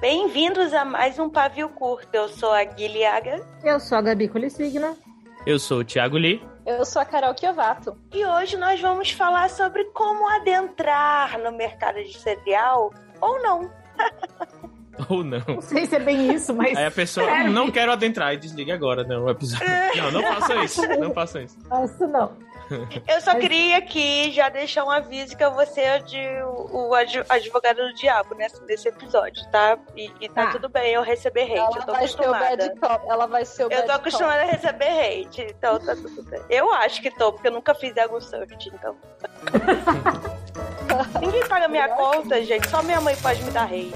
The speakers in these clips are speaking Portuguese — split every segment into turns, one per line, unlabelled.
Bem-vindos a mais um Pavio Curto. Eu sou a Guilhaga.
Eu sou a Gabi Colissigna.
Eu sou o Thiago Lee.
Eu sou a Carol Kiovato.
E hoje nós vamos falar sobre como adentrar no mercado de cereal ou não.
Ou não.
Não sei se é bem isso, mas.
Aí a pessoa,
Sério?
não quero adentrar e desliga agora, não, o episódio. Não, não faça isso, não faça isso.
Isso não.
Eu só queria aqui já deixar um aviso que eu vou ser de, o, o adv- advogado do diabo nesse, nesse episódio, tá? E, e tá
Tá.
tudo bem eu receber hate,
Ela
eu tô
vai ser o
acostumada.
bad cop. Ela vai ser o
Eu tô
cop.
acostumada a receber hate, então tá tudo bem. Eu acho que tô, porque eu nunca fiz Ego Search, então. Ninguém paga minha conta, gente, só minha mãe pode me dar hate.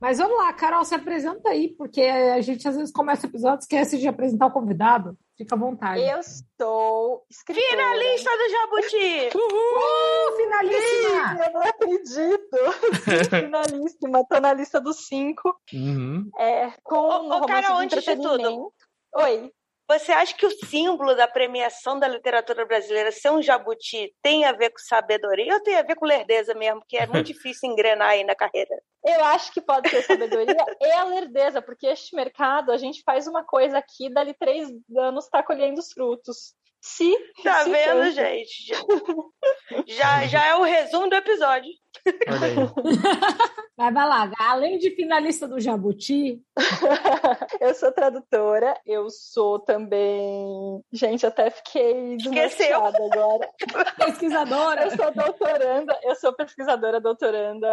Mas vamos lá, Carol, se apresenta aí, porque a gente às vezes começa o episódio e esquece de apresentar o convidado. Fica à vontade.
Eu sou escritora.
Finalista do Jabuti!
Uh, finalíssima!
Eu não acredito. Sim, finalíssima. Tô na lista dos cinco.
Uhum.
É, com
Ô, Carol, antes de tudo.
Oi.
Você acha que o símbolo da premiação da literatura brasileira ser um jabuti tem a ver com sabedoria ou tem a ver com lerdeza mesmo, que é muito difícil engrenar aí na carreira?
Eu acho que pode ser sabedoria e a lerdeza, porque este mercado, a gente faz uma coisa aqui, dali três anos tá colhendo os frutos. Se.
Tá vendo, gente? Já, já é o resumo do episódio.
Vai lá, além de finalista do Jabuti,
eu sou tradutora, eu sou também. Gente, até fiquei desnorteada agora.
pesquisadora.
Eu sou doutoranda, eu sou pesquisadora doutoranda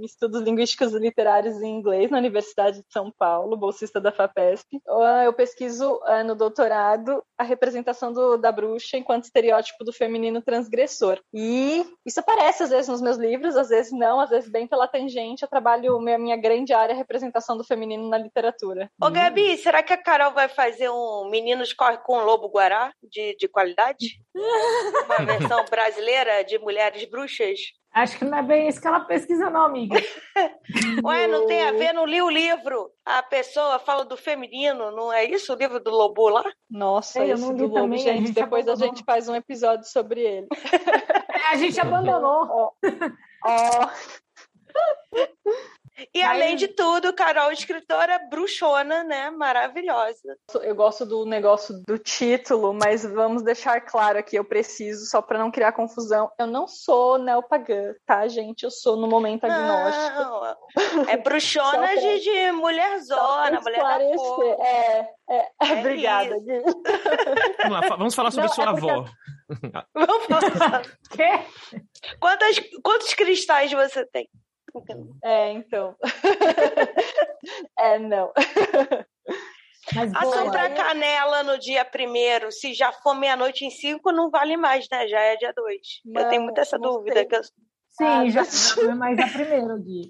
em estudos linguísticos e literários em inglês na Universidade de São Paulo, bolsista da FAPESP. Ah, Eu pesquiso ah, no doutorado a representação do- da bruxa enquanto estereótipo do feminino transgressor. E isso aparece às vezes nos meus livros, às vezes não, às vezes bem pela tangente. Eu trabalho, minha, minha grande área a representação do feminino na literatura.
Ô, Gabi, será que a Carol vai fazer um Meninos Corre com o Lobo Guará de, de qualidade? Uma versão brasileira de mulheres bruxas?
Acho que não é bem isso que ela pesquisa, não, amiga.
Ué, não tem a ver, não li o livro. A pessoa fala do feminino, não é isso o livro do Lobo lá?
Nossa,
eu não
do lobo,
também, a
gente.
gente
Depois a
abandonou.
gente faz um episódio sobre ele.
É, a gente abandonou.
Ó, ó,
E
Mas-
além de tudo, Carol, escritora bruxona, né? Maravilhosa.
eu gosto do negócio do título, mas vamos deixar claro aqui, eu preciso, só para não criar confusão, eu não sou neopagã, tá, gente? Eu sou no momento agnóstico.
Não, é bruxona
pra-
de, de mulherzona, mulher da cor.
É, é,
É
obrigada. Gui.
Vamos lá, vamos falar sobre
Não,
sua
é porque-
avó.
Vamos falar.
Quê?
Quantas, quantos cristais você tem?
É, então. é, não.
Mas boa.
Assombrar canela no dia primeiro, se já for meia-noite em cinco, não vale mais, né? Já é dia dois. eu
Não,
tenho muito essa dúvida.
sei.
Que eu...
Sim, já,
Ah,
já não é mais a primeira, Gui.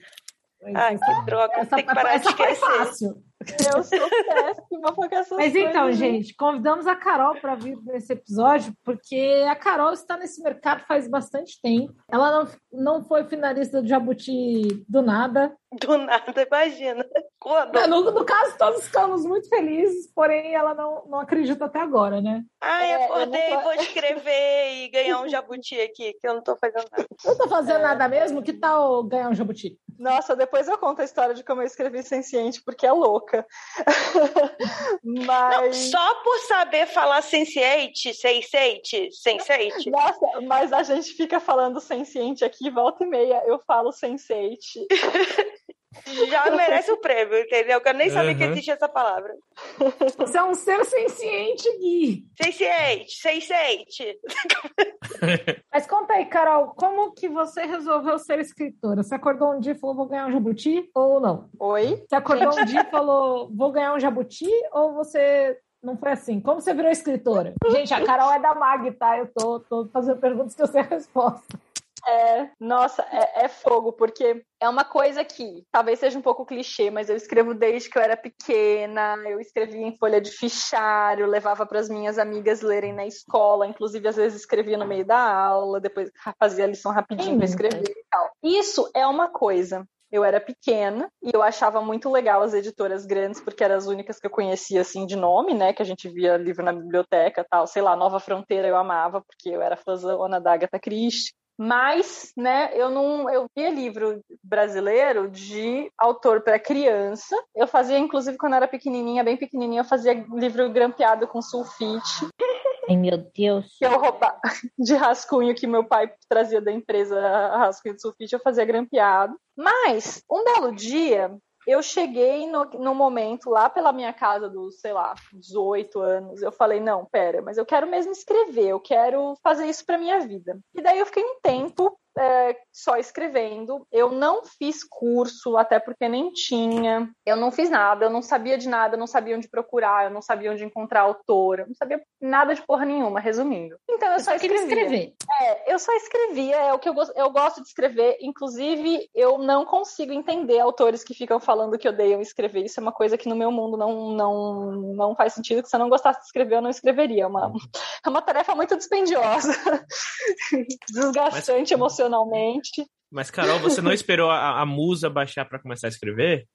Ai, que droga.
Essa,
Tem que parar de
essa foi
esquecer.
fácil.
Eu sou péssima com essas
Mas então, gente, convidamos a Carol para vir nesse episódio, porque a Carol está nesse mercado faz bastante tempo. Ela não, não foi finalista do Jabuti do nada.
Do nada, imagina. Quando?
No, no caso, todos ficamos muito felizes, porém ela não, não acredita até agora, né?
Ai,
É, eu
acordei,
não tô-
vou escrever e ganhar um jabuti aqui, que eu não tô fazendo nada.
Não tá fazendo nada mesmo? Que tal ganhar um Jabuti?
Nossa, depois eu conto a história de como eu escrevi Senciente, porque é louca.
Não,
Mas.
só por saber falar sense8, sense8, sense8.
Nossa, mas a gente fica falando Senciente aqui, volta e meia, eu falo Sense8.
Já merece o prêmio, entendeu? Que eu nem sabia que
Uhum.
existia essa palavra.
Você é um ser senciente, Gui.
Sense8, sense8.
Mas conta aí, Carol, como que você resolveu ser escritora? Você acordou um dia e falou, vou ganhar um Jabuti? Ou não?
Oi?
Você acordou um dia e falou, vou ganhar um Jabuti? Ou você não foi assim? Como você virou escritora? Gente, a Carol é da MAG, tá? Eu tô, tô fazendo perguntas que eu sei a resposta.
É, nossa, é, é fogo, porque é uma coisa que talvez seja um pouco clichê, mas eu escrevo desde que eu era pequena, eu escrevia em folha de fichário, levava para as minhas amigas lerem na escola, inclusive às vezes escrevia no meio da aula, depois fazia a lição rapidinho para escrever e tal. Isso é uma coisa. Eu era pequena e eu achava muito legal as editoras grandes, porque eram as únicas que eu conhecia, assim, de nome, né? Que a gente via livro na biblioteca tal. Sei lá, Nova Fronteira eu amava, porque eu era fãzona da Agatha Christie. Mas, né, eu não, eu via livro brasileiro de autor para criança. Eu fazia, inclusive, quando eu era pequenininha, bem pequenininha, eu fazia livro grampeado com sulfite.
Ai, meu Deus.
Que eu roubava de rascunho que meu pai trazia da empresa, rascunho de sulfite, eu fazia grampeado. Mas, um belo dia, eu cheguei no, no momento lá pela minha casa dos, sei lá, 18 anos, eu falei, não, pera, mas eu quero mesmo escrever, eu quero fazer isso para minha vida. E daí eu fiquei um tempo é, só escrevendo. Eu não fiz curso, até porque nem tinha. Eu não fiz nada, eu não sabia de nada, eu não sabia onde procurar, eu não sabia onde encontrar autora, eu não sabia nada de porra nenhuma, resumindo. Então eu, eu só, escrevia. escrever. É, eu só escrevia, é o que eu, eu gosto de escrever. Inclusive, eu não consigo entender autores que ficam falando que odeiam escrever. Isso é uma coisa que no meu mundo não, não, não faz sentido, que se eu não gostasse de escrever, eu não escreveria. É uma, é uma tarefa muito dispendiosa, desgastante, Mas... emocional emocionalmente.
Mas, Carol, você não esperou a, a musa baixar para começar a escrever?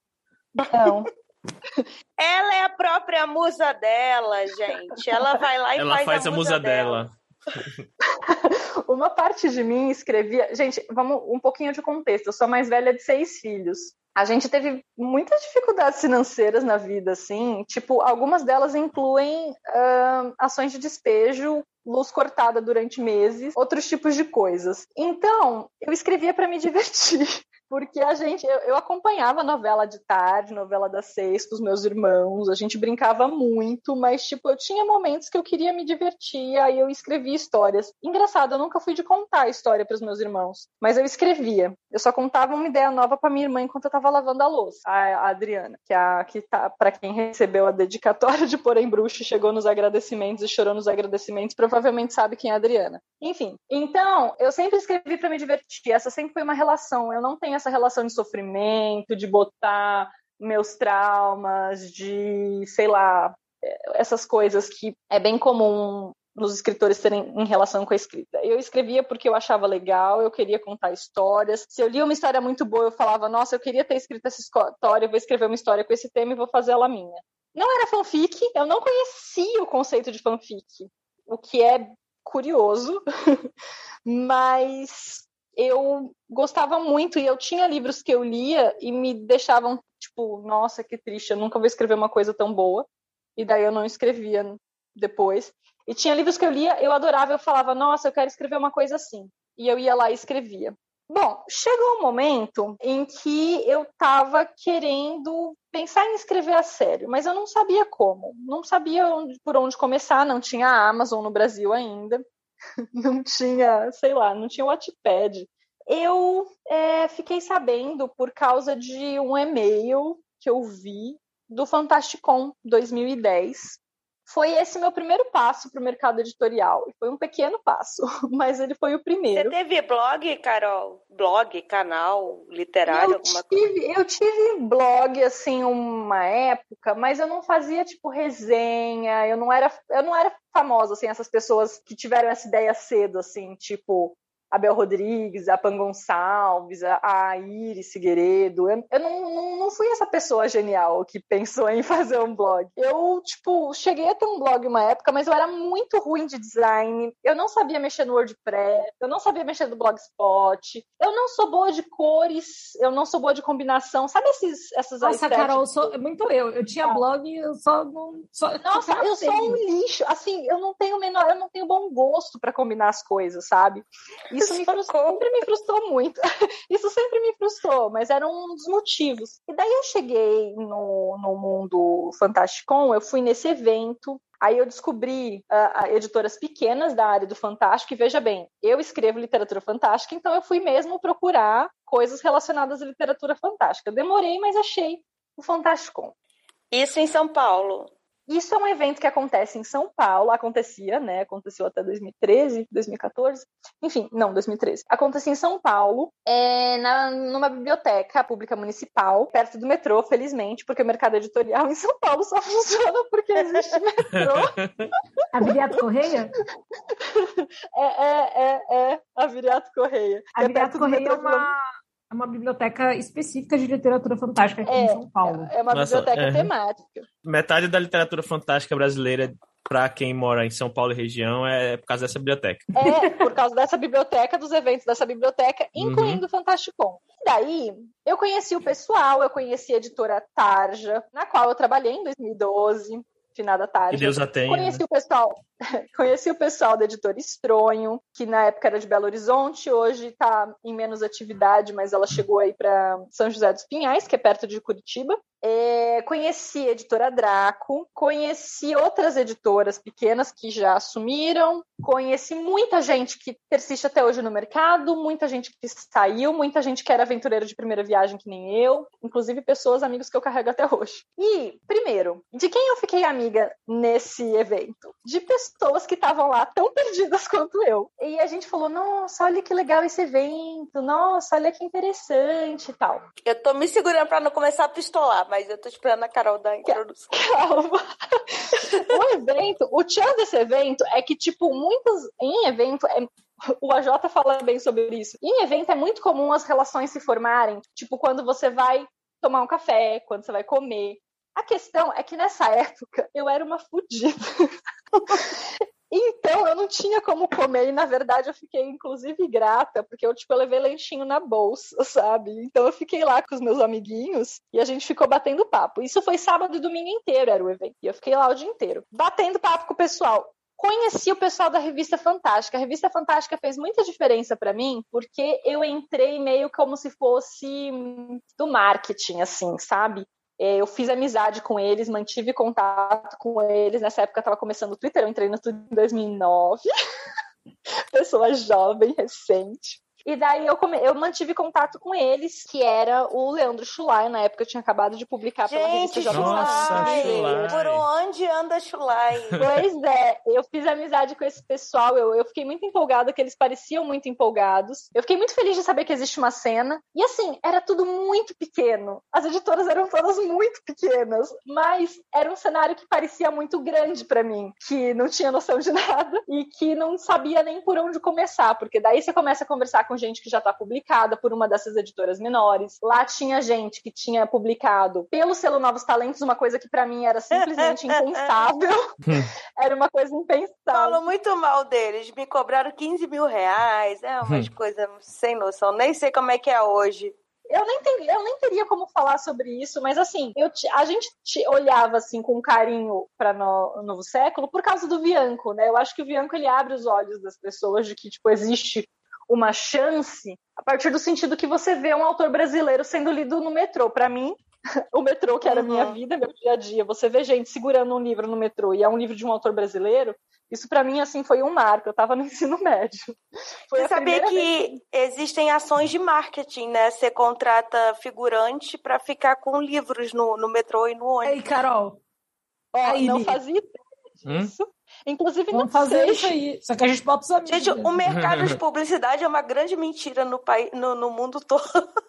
Não.
Ela é a própria musa dela, gente. Ela vai lá e
Ela
faz,
faz a, a musa, dela. dela.
Uma parte de mim escrevia. Gente, vamos um pouquinho de contexto. Eu sou a mais velha de seis filhos. A gente teve muitas dificuldades financeiras na vida, assim. Tipo, algumas delas incluem uh, ações de despejo luz cortada durante meses, outros tipos de coisas. Então, eu escrevia para me divertir porque a gente, eu, eu, acompanhava novela de tarde, novela das seis com os meus irmãos, a gente brincava muito, mas tipo, eu tinha momentos que eu queria me divertir, aí eu escrevia histórias. Engraçado, eu nunca fui de contar a história para os meus irmãos, mas eu escrevia. Eu só contava uma ideia nova para minha irmã enquanto eu estava lavando a louça, a, a, Adriana, que é a que tá para quem recebeu a dedicatória de Porém Bruxo, chegou nos agradecimentos e chorou nos agradecimentos, provavelmente sabe quem é a Adriana. Enfim, então, eu sempre escrevi para me divertir. Essa sempre foi uma relação. Eu não tenho essa relação de sofrimento, de botar meus traumas, de, sei lá, essas coisas que é bem comum nos escritores terem em relação com a escrita. Eu escrevia porque eu achava legal, eu queria contar histórias. Se eu lia uma história muito boa, eu falava, nossa, eu queria ter escrito essa história, eu vou escrever uma história com esse tema e vou fazer ela minha. Não era fanfic, eu não conhecia o conceito de fanfic, o que é curioso, mas eu gostava muito e eu tinha livros que eu lia e me deixavam tipo, nossa, que triste, eu nunca vou escrever uma coisa tão boa. E daí eu não escrevia depois. E tinha livros que eu lia, eu adorava, eu falava, nossa, eu quero escrever uma coisa assim. E eu ia lá e escrevia. Bom, chegou um momento em que eu estava querendo pensar em escrever a sério, mas eu não sabia como. Não sabia onde, por onde começar, não tinha a Amazon no Brasil ainda. não tinha, sei lá, não tinha Wattpad. Eu é, fiquei sabendo por causa de um e-mail que eu vi do Fantasticon 2010. Foi esse meu primeiro passo para o mercado editorial. E foi um pequeno passo, mas ele foi o primeiro.
Você teve blog, Carol? Blog, canal literário,
eu alguma tive, coisa? Eu tive blog, assim, uma época, mas eu não fazia, tipo, resenha, eu não era, eu não era famosa, assim, essas pessoas que tiveram essa ideia cedo, assim, tipo, a Bel Rodrigues, a Pan Gonçalves, a, Iris Figueiredo. Eu, eu não, não, não, fui essa pessoa genial que pensou em fazer um blog. Eu, tipo, cheguei a ter um blog uma época, mas eu era muito ruim de design. Eu não sabia mexer no WordPress, eu não sabia mexer no Blogspot. Eu não sou boa de cores, eu não sou boa de combinação. Sabe esses, essas
Nossa, Carol, sou, muito eu. Eu tinha ah. blog, eu só não. Só,
Nossa, eu sou um lixo. Assim, eu não tenho menor, eu não tenho bom gosto para combinar as coisas, sabe? E isso me frustrou, sempre me frustrou muito. Isso sempre me frustrou, mas era um dos motivos. E daí eu cheguei no, no mundo Fantasticon, eu fui nesse evento, Aí eu descobri uh, editoras pequenas da área do fantástico, e veja bem, eu escrevo literatura fantástica, então eu fui mesmo procurar coisas relacionadas à literatura fantástica. Demorei, mas achei o Fantasticon.
Isso em São Paulo.
Isso é um evento que acontece em São Paulo, acontecia, né? Aconteceu até 2013, 2014, enfim, não, 2013. Acontecia em São Paulo, é, na, numa biblioteca pública municipal, perto do metrô, felizmente, porque o mercado editorial em São Paulo só funciona porque existe metrô.
A Viriato Correia?
É, é, é, é, a Viriato Correia.
A é Viriato Correia é uma é uma biblioteca específica de literatura fantástica aqui
É,
em São Paulo.
É uma
Nossa,
biblioteca
é.
temática.
Metade da literatura fantástica brasileira, pra quem mora em São Paulo e região, é por causa dessa biblioteca.
É, por causa dessa biblioteca, dos eventos dessa biblioteca,
Uhum.
incluindo o Fantasticon. E daí, eu conheci o pessoal, eu conheci a editora Tarja, na qual eu trabalhei em 2012, finada
Que
Tarja.
Deus a tenha. né?
Conheci o pessoal, conheci o pessoal da editora Estronho, que na época era de Belo Horizonte, hoje está em menos atividade, mas ela chegou aí para São José dos Pinhais, que é perto de Curitiba. É, conheci a editora Draco, conheci outras editoras pequenas que já assumiram, conheci muita gente que persiste até hoje no mercado, muita gente que saiu, muita gente que era aventureiro de primeira viagem que nem eu, inclusive pessoas, amigos que eu carrego até hoje. E, primeiro, de quem eu fiquei amiga nesse evento? De pessoas que estavam lá tão perdidas quanto eu. E a gente falou: nossa, olha que legal esse evento, nossa, olha que interessante e tal.
Eu tô me segurando pra não começar a pistolar, mas eu tô esperando a Carol dar a introdução.
Calma. o evento, o tchan desse evento é que, tipo, muitos. Em evento, é- o AJ fala bem sobre isso. Em evento é muito comum as relações se formarem, tipo, quando você vai tomar um café, quando você vai comer. A questão é que nessa época eu era uma fodida. Então eu não tinha como comer e na verdade eu fiquei inclusive grata, porque eu tipo eu levei lanchinho na bolsa, sabe? Então eu fiquei lá com os meus amiguinhos e a gente ficou batendo papo. Isso foi sábado e domingo inteiro era o evento. E eu fiquei lá o dia inteiro, batendo papo com o pessoal. Conheci o pessoal da Revista Fantástica. A Revista Fantástica fez muita diferença para mim, porque eu entrei meio como se fosse do marketing, assim, sabe? É, Eu fiz amizade com eles, mantive contato com eles. Nessa época eu estava começando o Twitter, eu entrei no Twitter em 2009. Pessoa jovem, recente. E daí eu, come... eu mantive contato com eles, que era o Leandro Schulai, na época eu tinha acabado de publicar pela revista
Gente,
Jovem
Nossa,
Chulai!
Chulai.
Por onde anda Chulai?
Pois é, eu fiz amizade com esse pessoal, eu, eu fiquei muito empolgada, que eles pareciam muito empolgados. Eu fiquei muito feliz de saber que existe uma cena. E assim, era tudo muito pequeno. As editoras eram todas muito pequenas, mas era um cenário que parecia muito grande pra mim, que não tinha noção de nada e que não sabia nem por onde começar, porque daí você começa a conversar com gente que já está publicada por uma dessas editoras menores. Lá tinha gente que tinha publicado pelo selo Novos Talentos, uma coisa que pra mim era simplesmente impensável. Era uma coisa impensável.
Falo muito mal deles. Me cobraram 15 mil reais. É umas coisas sem noção. Nem sei como é que é hoje.
Eu nem, tem- eu nem teria como falar sobre isso, mas assim, eu a gente te- olhava assim com carinho para o novo século por causa do Bianco, né? Eu acho que o Bianco ele abre os olhos das pessoas de que tipo existe uma chance a partir do sentido que você vê um autor brasileiro sendo lido no metrô. Para mim, o metrô que era a minha
Uhum.
vida, meu dia a dia, você vê gente segurando um livro no metrô e é um livro de um autor brasileiro. Isso para mim assim foi um marco. Eu tava no ensino médio. Foi
Você sabia
primeira vez
que existem ações de marketing, né? Você contrata figurante para ficar com livros no, no metrô e no ônibus.
Ei, Carol,
Ó,
Aí,
não fazia ideia
Hum?
Inclusive,
vamos
não
fazer
sei.
isso aí. Só que a gente bota os amigos.
Gente, o mercado de publicidade é uma grande mentira no, país, no, no mundo todo.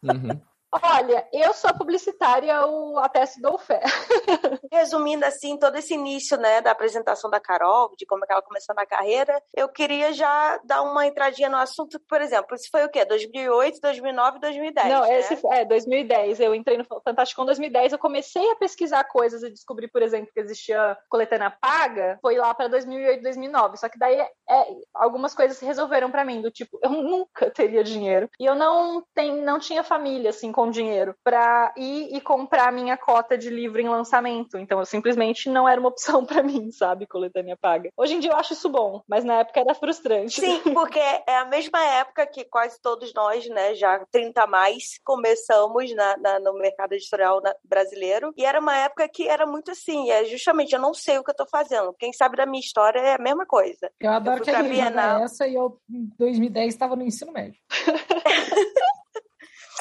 Uhum.
Olha, eu sou publicitária, o atesto dou fé.
Resumindo assim, todo esse início, né, da apresentação da Carol, de como é que ela começou na carreira, eu queria já dar uma entradinha no assunto, por exemplo, isso foi o quê? 2008, 2009, 2010,
não,
né?
esse é 2010. Eu entrei no Fantástico em 2010. Eu comecei a pesquisar coisas e descobri, por exemplo, que existia coletânea paga. Foi lá para 2008, 2009. Só que daí é, algumas coisas se resolveram para mim, do tipo, eu nunca teria dinheiro. E eu não, tem, não tinha família, assim, com dinheiro para ir e comprar a minha cota de livro em lançamento. Então, eu simplesmente não era uma opção para mim, sabe, coletânea paga. Hoje em dia eu acho isso bom, mas na época era frustrante.
Sim, porque é a mesma época que quase todos nós, né, já 30 a mais, começamos na, na- no mercado editorial na- brasileiro. E era uma época que era muito assim, é justamente, eu não sei o que eu tô fazendo. Quem sabe da minha história é a mesma coisa.
Eu adoro
fui
que a
Bienal.
essa e eu, em 2010, estava no ensino médio.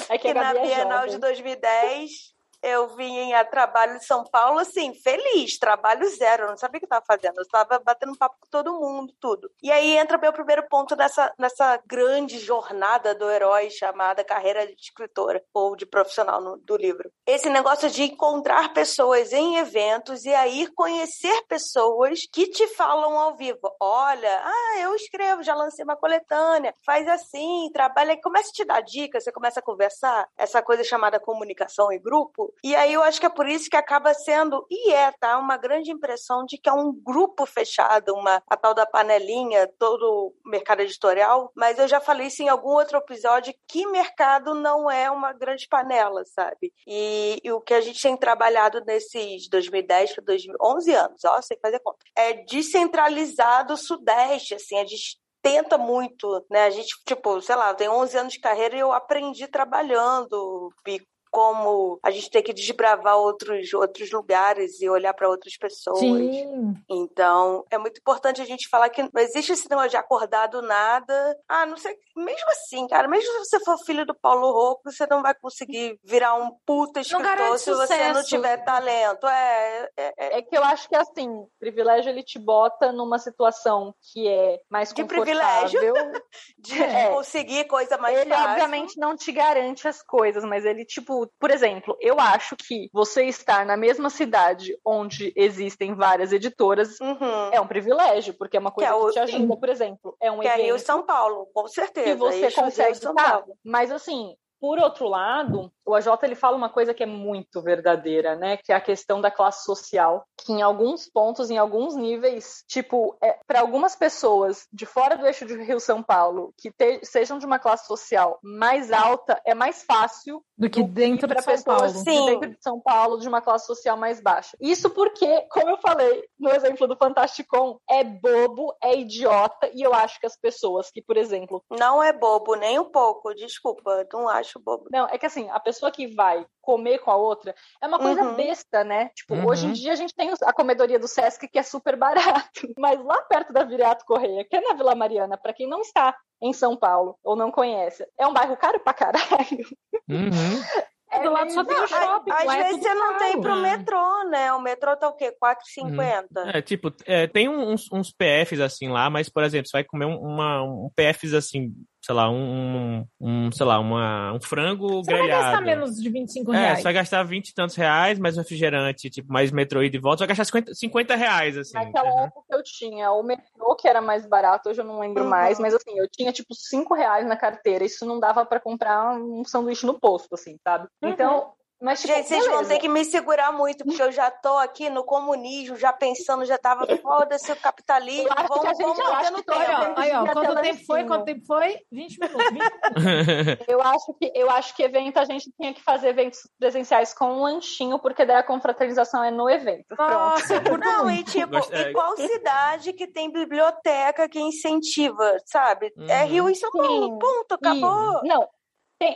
É que
Que na
é
Bienal
jovem.
de 2010 eu vim a trabalho de São Paulo, assim, feliz, trabalho zero, eu não sabia o que estava fazendo, eu estava batendo papo com todo mundo, tudo. E aí entra meu primeiro ponto nessa, nessa grande jornada do herói chamada carreira de escritora ou de profissional no, do livro. Esse negócio de encontrar pessoas em eventos e aí conhecer pessoas que te falam ao vivo. Olha, ah, eu escrevo, já lancei uma coletânea, faz assim, trabalha, começa a te dar dicas, você começa a conversar, essa coisa chamada comunicação em grupo. E aí eu acho que é por isso que acaba sendo, e é, tá? Uma grande impressão de que é um grupo fechado, uma a tal da panelinha, todo o mercado editorial. Mas eu já falei isso em algum outro episódio que mercado não é uma grande panela, sabe? E, e o que a gente tem trabalhado nesses 2010 para 2011 anos, ó, sei fazer conta, é descentralizado o Sudeste, assim, a gente tenta muito, né? A gente, tipo, sei lá, tem 11 anos de carreira e eu aprendi trabalhando e como a gente tem que desbravar outros, outros lugares e olhar para outras pessoas.
Sim.
Então, é muito importante a gente falar que não existe esse negócio de acordar do nada. Ah, não sei. Mesmo assim, cara, mesmo se você for filho do Paulo Rocco, você não vai conseguir virar um puta escritor se você sucesso. não tiver talento. É, é,
é, é. que eu acho que, assim, privilégio ele te bota numa situação que é mais
de
confortável.
privilégio. de é. conseguir coisa mais
ele,
fácil.
Ele, obviamente, não te garante as coisas, mas ele, tipo, por exemplo, eu acho que você estar na mesma cidade onde existem várias editoras
uhum.
é um privilégio, porque é uma coisa que, é que te ajuda, por exemplo. É um
que
evento.
É Rio São Paulo, com certeza.
Que você consegue estar. Mas assim, por outro lado, o AJ ele fala uma coisa que é muito verdadeira, né? Que é a questão da classe social, que em alguns pontos, em alguns níveis, tipo, é, para algumas pessoas de fora do eixo de Rio São Paulo, que te, sejam de uma classe social mais alta, é mais fácil
do que dentro
de
São
pessoas
Paulo.
De dentro de São Paulo, de uma classe social mais baixa. Isso porque, como eu falei no exemplo do Fantasticon, é bobo, é idiota, e eu acho que as pessoas que, por exemplo.
Não é bobo, nem um pouco, desculpa, não acho bobo.
Não, é que assim, a pessoa que vai comer com a outra é uma coisa
Uhum.
besta, né? Tipo,
Uhum.
hoje em dia a gente tem a comedoria do Sesc que é super barato, mas lá perto da Viriato Correia, que é na Vila Mariana, para quem não está em São Paulo ou não conhece, é um bairro caro pra caralho.
Uhum.
É do lado só tem o shopping.
Às
é
vezes você não tem
caro.
pro
É.
metrô, né? O metrô tá o quê? 4,50?
É, tipo, é, tem uns, uns PFs assim lá, mas, por exemplo, você vai comer um, uma, um PFs assim, sei lá, um, um sei lá, uma, um frango
Você vai
grelhado.
gastar menos de 25
É,
reais.
você vai gastar 20 e tantos reais, mais um refrigerante, tipo, mais metrô e volta, você vai gastar 50, 50 reais, assim.
Naquela
entendeu?
época eu tinha o metrô, que era mais barato, hoje eu não lembro
Uhum.
mais, mas assim, eu tinha tipo 5 reais na carteira, isso não dava pra comprar um sanduíche no posto, assim, sabe?
Uhum.
Então, mas tipo,
Gente, vocês vão ter que me segurar muito, porque eu já tô aqui no comunismo, já pensando, já tava foda-se o capitalismo,
Eu acho que
vamos,
a gente-
vamos
eu acho que
tempo.
ó, aí, ó, quanto tempo foi? Quanto tempo foi? 20 minutos. 20 minutos.
Eu acho que eu acho que evento a gente tinha que fazer eventos presenciais com um lanchinho, porque daí a confraternização é no evento. Pronto.
Nossa, curto
Não, e tipo,
é.
e qual cidade que tem biblioteca que incentiva, sabe? É
Uhum.
Rio e São Paulo, ponto, acabou.
E- não,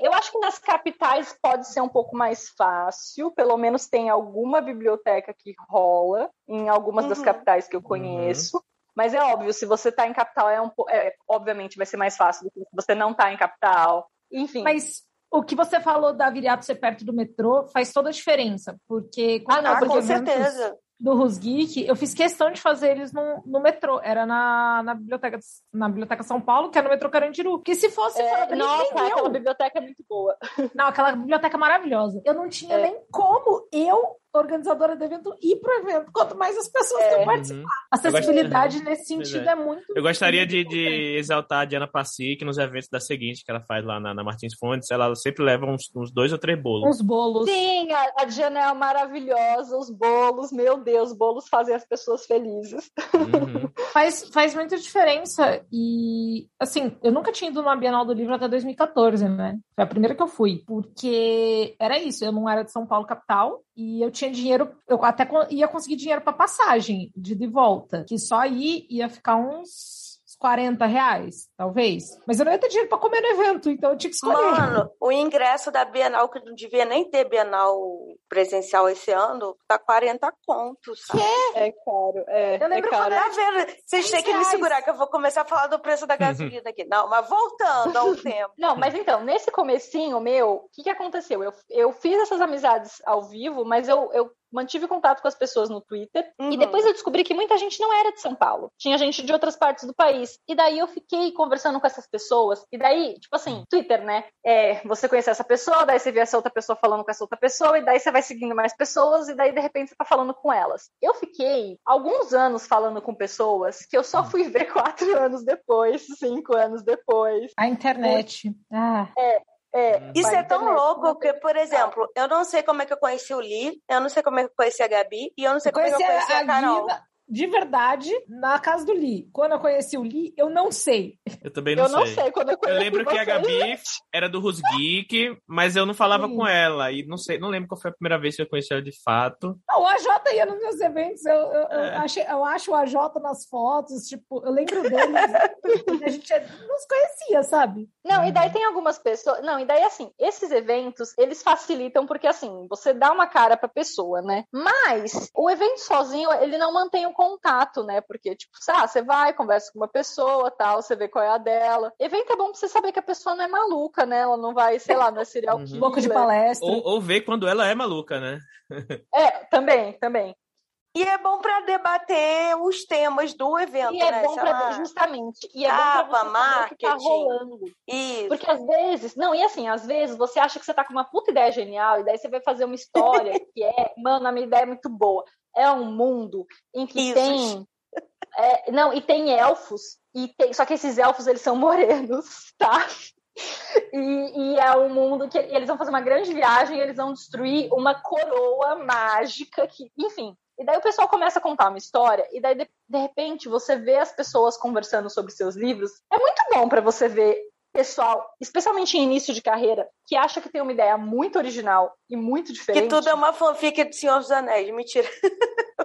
eu acho que nas capitais pode ser um pouco mais fácil, pelo menos tem alguma biblioteca que rola em algumas das
Uhum.
capitais que eu conheço. Mas é óbvio, se você está em capital, é um é, obviamente vai ser mais fácil do que se você não está em capital. Enfim.
Mas o que você falou da Viriato ser perto do metrô faz toda a diferença. Porque quando
Ah, não,
Ah,
fazia
com certeza.
Do Rusgeek, eu fiz questão de fazer eles no, no metrô. Era na, na, biblioteca, na Biblioteca São Paulo, que é no metrô Carandiru. Que se fosse
É,
fora
nossa,
entendeu?
aquela biblioteca é muito boa.
Não, aquela biblioteca maravilhosa. Eu não tinha
É.
nem como eu, organizadora do evento, ir pro evento, quanto mais as pessoas
É.
que
Uhum.
participar. Acessibilidade nesse
Pois
sentido
é.
é. muito.
Eu gostaria de,
muito importante.
de exaltar a Diana Passic nos eventos da seguinte que ela faz lá na, na Martins Fontes. Ela sempre leva uns, uns dois ou três bolos.
Uns bolos.
Sim, a, a Diana é maravilhosa, os bolos, meu Deus, bolos fazem as pessoas felizes.
Uhum.
Faz, faz muita diferença. E, assim, eu nunca tinha ido numa Bienal do Livro até 2014, né? Foi a primeira que eu fui. Porque era isso, eu não era de São Paulo, capital, e eu tinha dinheiro, eu até ia conseguir dinheiro para passagem de ida e volta, que só aí ia ficar uns 40 reais, talvez. Mas eu não ia ter dinheiro para comer no evento, então eu tinha que escolher.
Mano, o ingresso da Bienal, que não devia nem ter Bienal presencial esse ano, tá 40 contos. Sabe?
É caro, é.
Eu lembro
é caro.
quando
Tá vendo? Vocês têm que me segurar, que eu vou começar a falar do preço da gasolina aqui. Não, mas voltando ao tempo.
Não, mas então, nesse comecinho meu, o que, que aconteceu? Eu, eu fiz essas amizades ao vivo, mas eu, eu mantive contato com as pessoas no Twitter.
Uhum.
E depois eu descobri que muita gente não era de São Paulo. Tinha gente de outras partes do país. E daí eu fiquei conversando com essas pessoas. E daí, tipo assim, Twitter, né? É, você conhece essa pessoa, daí você vê essa outra pessoa falando com essa outra pessoa, e daí você vai seguindo mais pessoas, e daí de repente você tá falando com elas. Eu fiquei alguns anos falando com pessoas que eu só fui ver quatro anos depois, cinco anos depois.
A internet. Ah,
É,
Isso
vai
é tão louco que, por exemplo, eu não sei como é que eu conheci o Lee, eu não sei como é que eu conheci a Gabi, e eu não sei como é que eu conheci a Carol.
Lina, de verdade, na casa do Lee. Quando eu conheci o Lee, eu não sei.
Eu também não
Eu não
sei.
sei quando eu
Eu
conheci
lembro que a. Gabi era do Rus Geek, mas eu não falava
Sim.
com ela. E não sei, não lembro qual foi a primeira vez que eu conheci ela de fato.
Não, o AJ ia nos meus eventos, eu, eu, eu
É.
achei- eu acho o AJ nas fotos, tipo, eu lembro dele. a gente não se conhecia, sabe?
Não, e daí tem algumas pessoas. Não, e daí assim, esses eventos, eles facilitam porque assim, você dá uma cara pra pessoa, né? Mas o evento sozinho, ele não mantém o contato, né? Porque, tipo, ah, você vai, conversa com uma pessoa, tal, você vê qual é a dela. Evento é bom pra você saber que a pessoa não é maluca, né? Ela não vai, sei lá, não é serial
Uhum.
killer.
Pouco de palestra.
Ou, ou ver quando ela é maluca, né?
É, também, também.
E é bom pra debater os temas do evento,
E é
né?
bom pra, justamente, e é
Capa,
bom pra você saber o que tá rolando.
Isso.
Porque às vezes, não, e assim, às vezes você acha que você tá com uma puta ideia genial, e daí você vai fazer uma história que é, mano, a minha ideia é muito boa. É um mundo em que
Isso.
tem. é, não, e tem elfos, e tem, só que esses elfos eles são morenos, tá? E, e é um mundo que eles vão fazer uma grande viagem, e eles vão destruir uma coroa mágica que, enfim. E daí o pessoal começa a contar uma história, e daí de, de repente você vê as pessoas conversando sobre seus livros. É muito bom para você ver pessoal, especialmente em início de carreira, que acha que tem uma ideia muito original e muito diferente.
Que tudo é uma fanfic de Senhor dos Anéis. Mentira.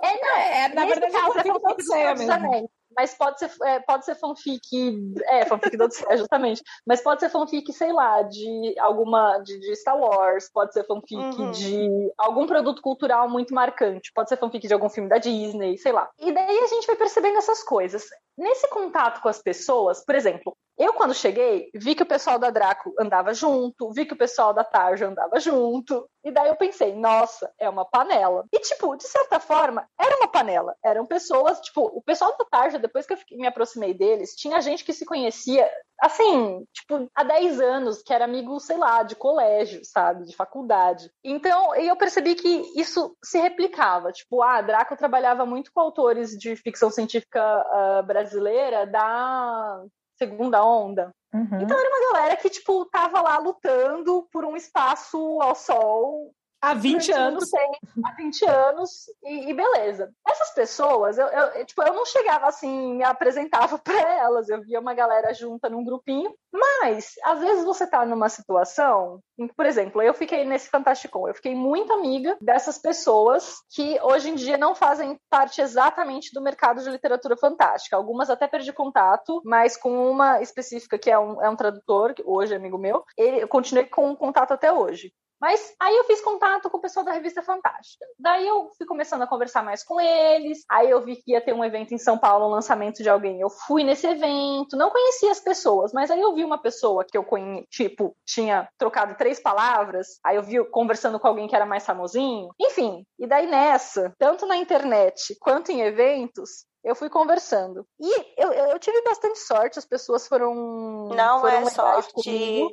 É, não,
É, na
Nesse
verdade,
caso,
é
é
fanfic
do Senhor dos. Anéis. Mas pode ser, é, pode ser fanfic. É, fanfic da Odisseia, justamente. Mas pode ser fanfic, sei lá, de alguma. de, de Star Wars, pode ser fanfic
Uhum.
de algum produto cultural muito marcante, pode ser fanfic de algum filme da Disney, sei lá. E daí a gente vai percebendo essas coisas. Nesse contato com as pessoas, por exemplo, eu, quando cheguei, vi que o pessoal da Draco andava junto, vi que o pessoal da Tarja andava junto. E daí eu pensei, nossa, é uma panela. E, tipo, de certa forma, era uma panela. Eram pessoas, tipo, o pessoal da Tarja, depois que eu me aproximei deles, tinha gente que se conhecia, assim, tipo, há 10 anos, que era amigo, sei lá, de colégio, sabe? De faculdade. Então, eu percebi que isso se replicava. Tipo, ah, a Draco trabalhava muito com autores de ficção científica ah, brasileira da segunda onda.
Uhum.
Então era uma galera que, tipo, tava lá lutando por um espaço ao sol
Há 20
durante
anos.
há 20 anos, e, e beleza. Essas pessoas, eu, eu- tipo, eu não chegava assim, me apresentava para elas, eu via uma galera junta num grupinho, mas às vezes você tá numa situação, em que, por exemplo, eu fiquei nesse Fantasticon, eu fiquei muito amiga dessas pessoas que hoje em dia não fazem parte exatamente do mercado de literatura fantástica. Algumas até perdi contato, mas com uma específica que é um, é um tradutor, que hoje é amigo meu, ele, eu continuei com contato até hoje. Mas aí eu fiz contato com o pessoal da revista Fantástica. Daí eu fui começando a conversar mais com eles. Aí eu vi que ia ter um evento em São Paulo, um lançamento de alguém. Eu fui nesse evento, não conhecia as pessoas, mas aí eu vi uma pessoa que eu conhe... tipo, tinha trocado três palavras. Aí eu vi conversando com alguém que era mais famosinho. Enfim, e daí nessa, tanto na internet quanto em eventos, eu fui conversando. E eu, eu, tive bastante sorte, as pessoas foram.
Não
foram
é sorte.
comigo.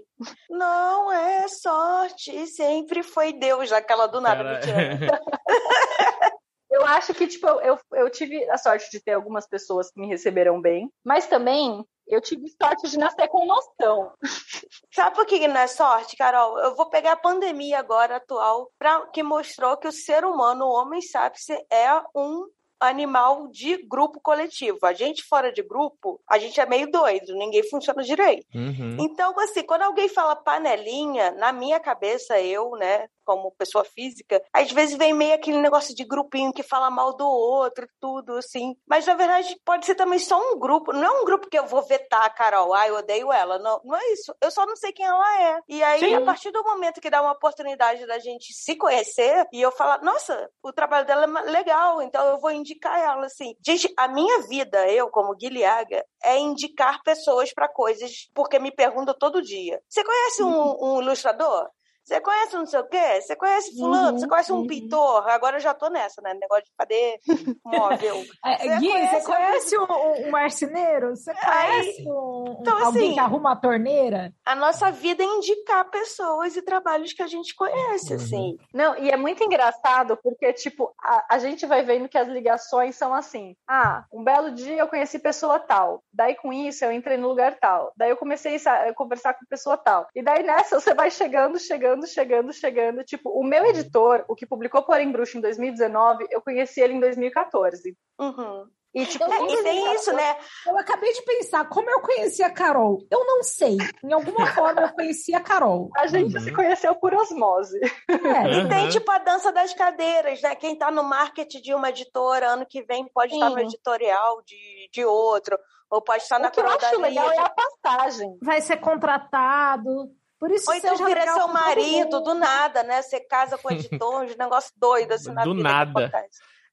Não é sorte. Sempre foi Deus, aquela do nada.
Cara,
Mentira.
Eu acho que, tipo, eu, eu tive a sorte de ter algumas pessoas que me receberam bem, mas também eu tive sorte de nascer com noção.
Sabe por que não é sorte, Carol? Eu vou pegar a pandemia agora atual, pra, que mostrou que o ser humano, o homem sapiens, é um animal de grupo coletivo. A gente fora de grupo, a gente é meio doido, ninguém funciona direito.
Uhum.
Então, assim, quando alguém fala panelinha, na minha cabeça, eu, né, como pessoa física, às vezes vem meio aquele negócio de grupinho que fala mal do outro, tudo assim. Mas na verdade pode ser também só um grupo, não é um grupo que eu vou vetar a Carol, ah, eu odeio ela. Não, não é isso. Eu só não sei quem ela é. E aí, Sim. a partir do momento que dá uma oportunidade da gente se conhecer e eu falar, nossa, o trabalho dela é legal, então eu vou indicar ela assim. Gente, a minha vida, eu como Guilhaga, é indicar pessoas para coisas porque me perguntam todo dia. Você conhece um, um ilustrador? Você conhece não sei o quê? Você conhece fulano? Uhum, você conhece um uhum. pintor? Agora eu já tô nessa, né? Negócio de fazer móvel.
É, você Gui, conhece, você conhece um, um, marceneiro? Você conhece Aí, um, então, alguém assim, que arruma a torneira?
A nossa vida é indicar pessoas e trabalhos que a gente conhece, uhum. assim.
Não, e é muito engraçado porque, tipo, a, a gente vai vendo que as ligações são assim. Ah, um belo dia eu conheci pessoa tal. Daí com isso eu entrei no lugar tal. Daí eu comecei a conversar com pessoa tal. E daí nessa você vai chegando, chegando chegando, chegando, chegando. Tipo, o meu editor, o que publicou Porém Bruxo em 2019, eu conheci ele em 2014.
Uhum. E, tipo, e tem isso, né?
Eu acabei de pensar, como eu conheci a Carol? Eu não sei. Em alguma forma eu conheci a Carol.
A gente uhum. se conheceu por osmose.
É. Uhum. E tem, tipo, a dança das cadeiras, né? Quem tá no marketing de uma editora ano que vem pode Sim. estar no editorial de, de outro. Ou pode estar na
O que eu acho legal é a passagem.
Vai ser contratado. Por isso
Ou então vira seu marido, do nada, né? Você casa com o editor, um negócio doido assim na
do
vida.
Nada.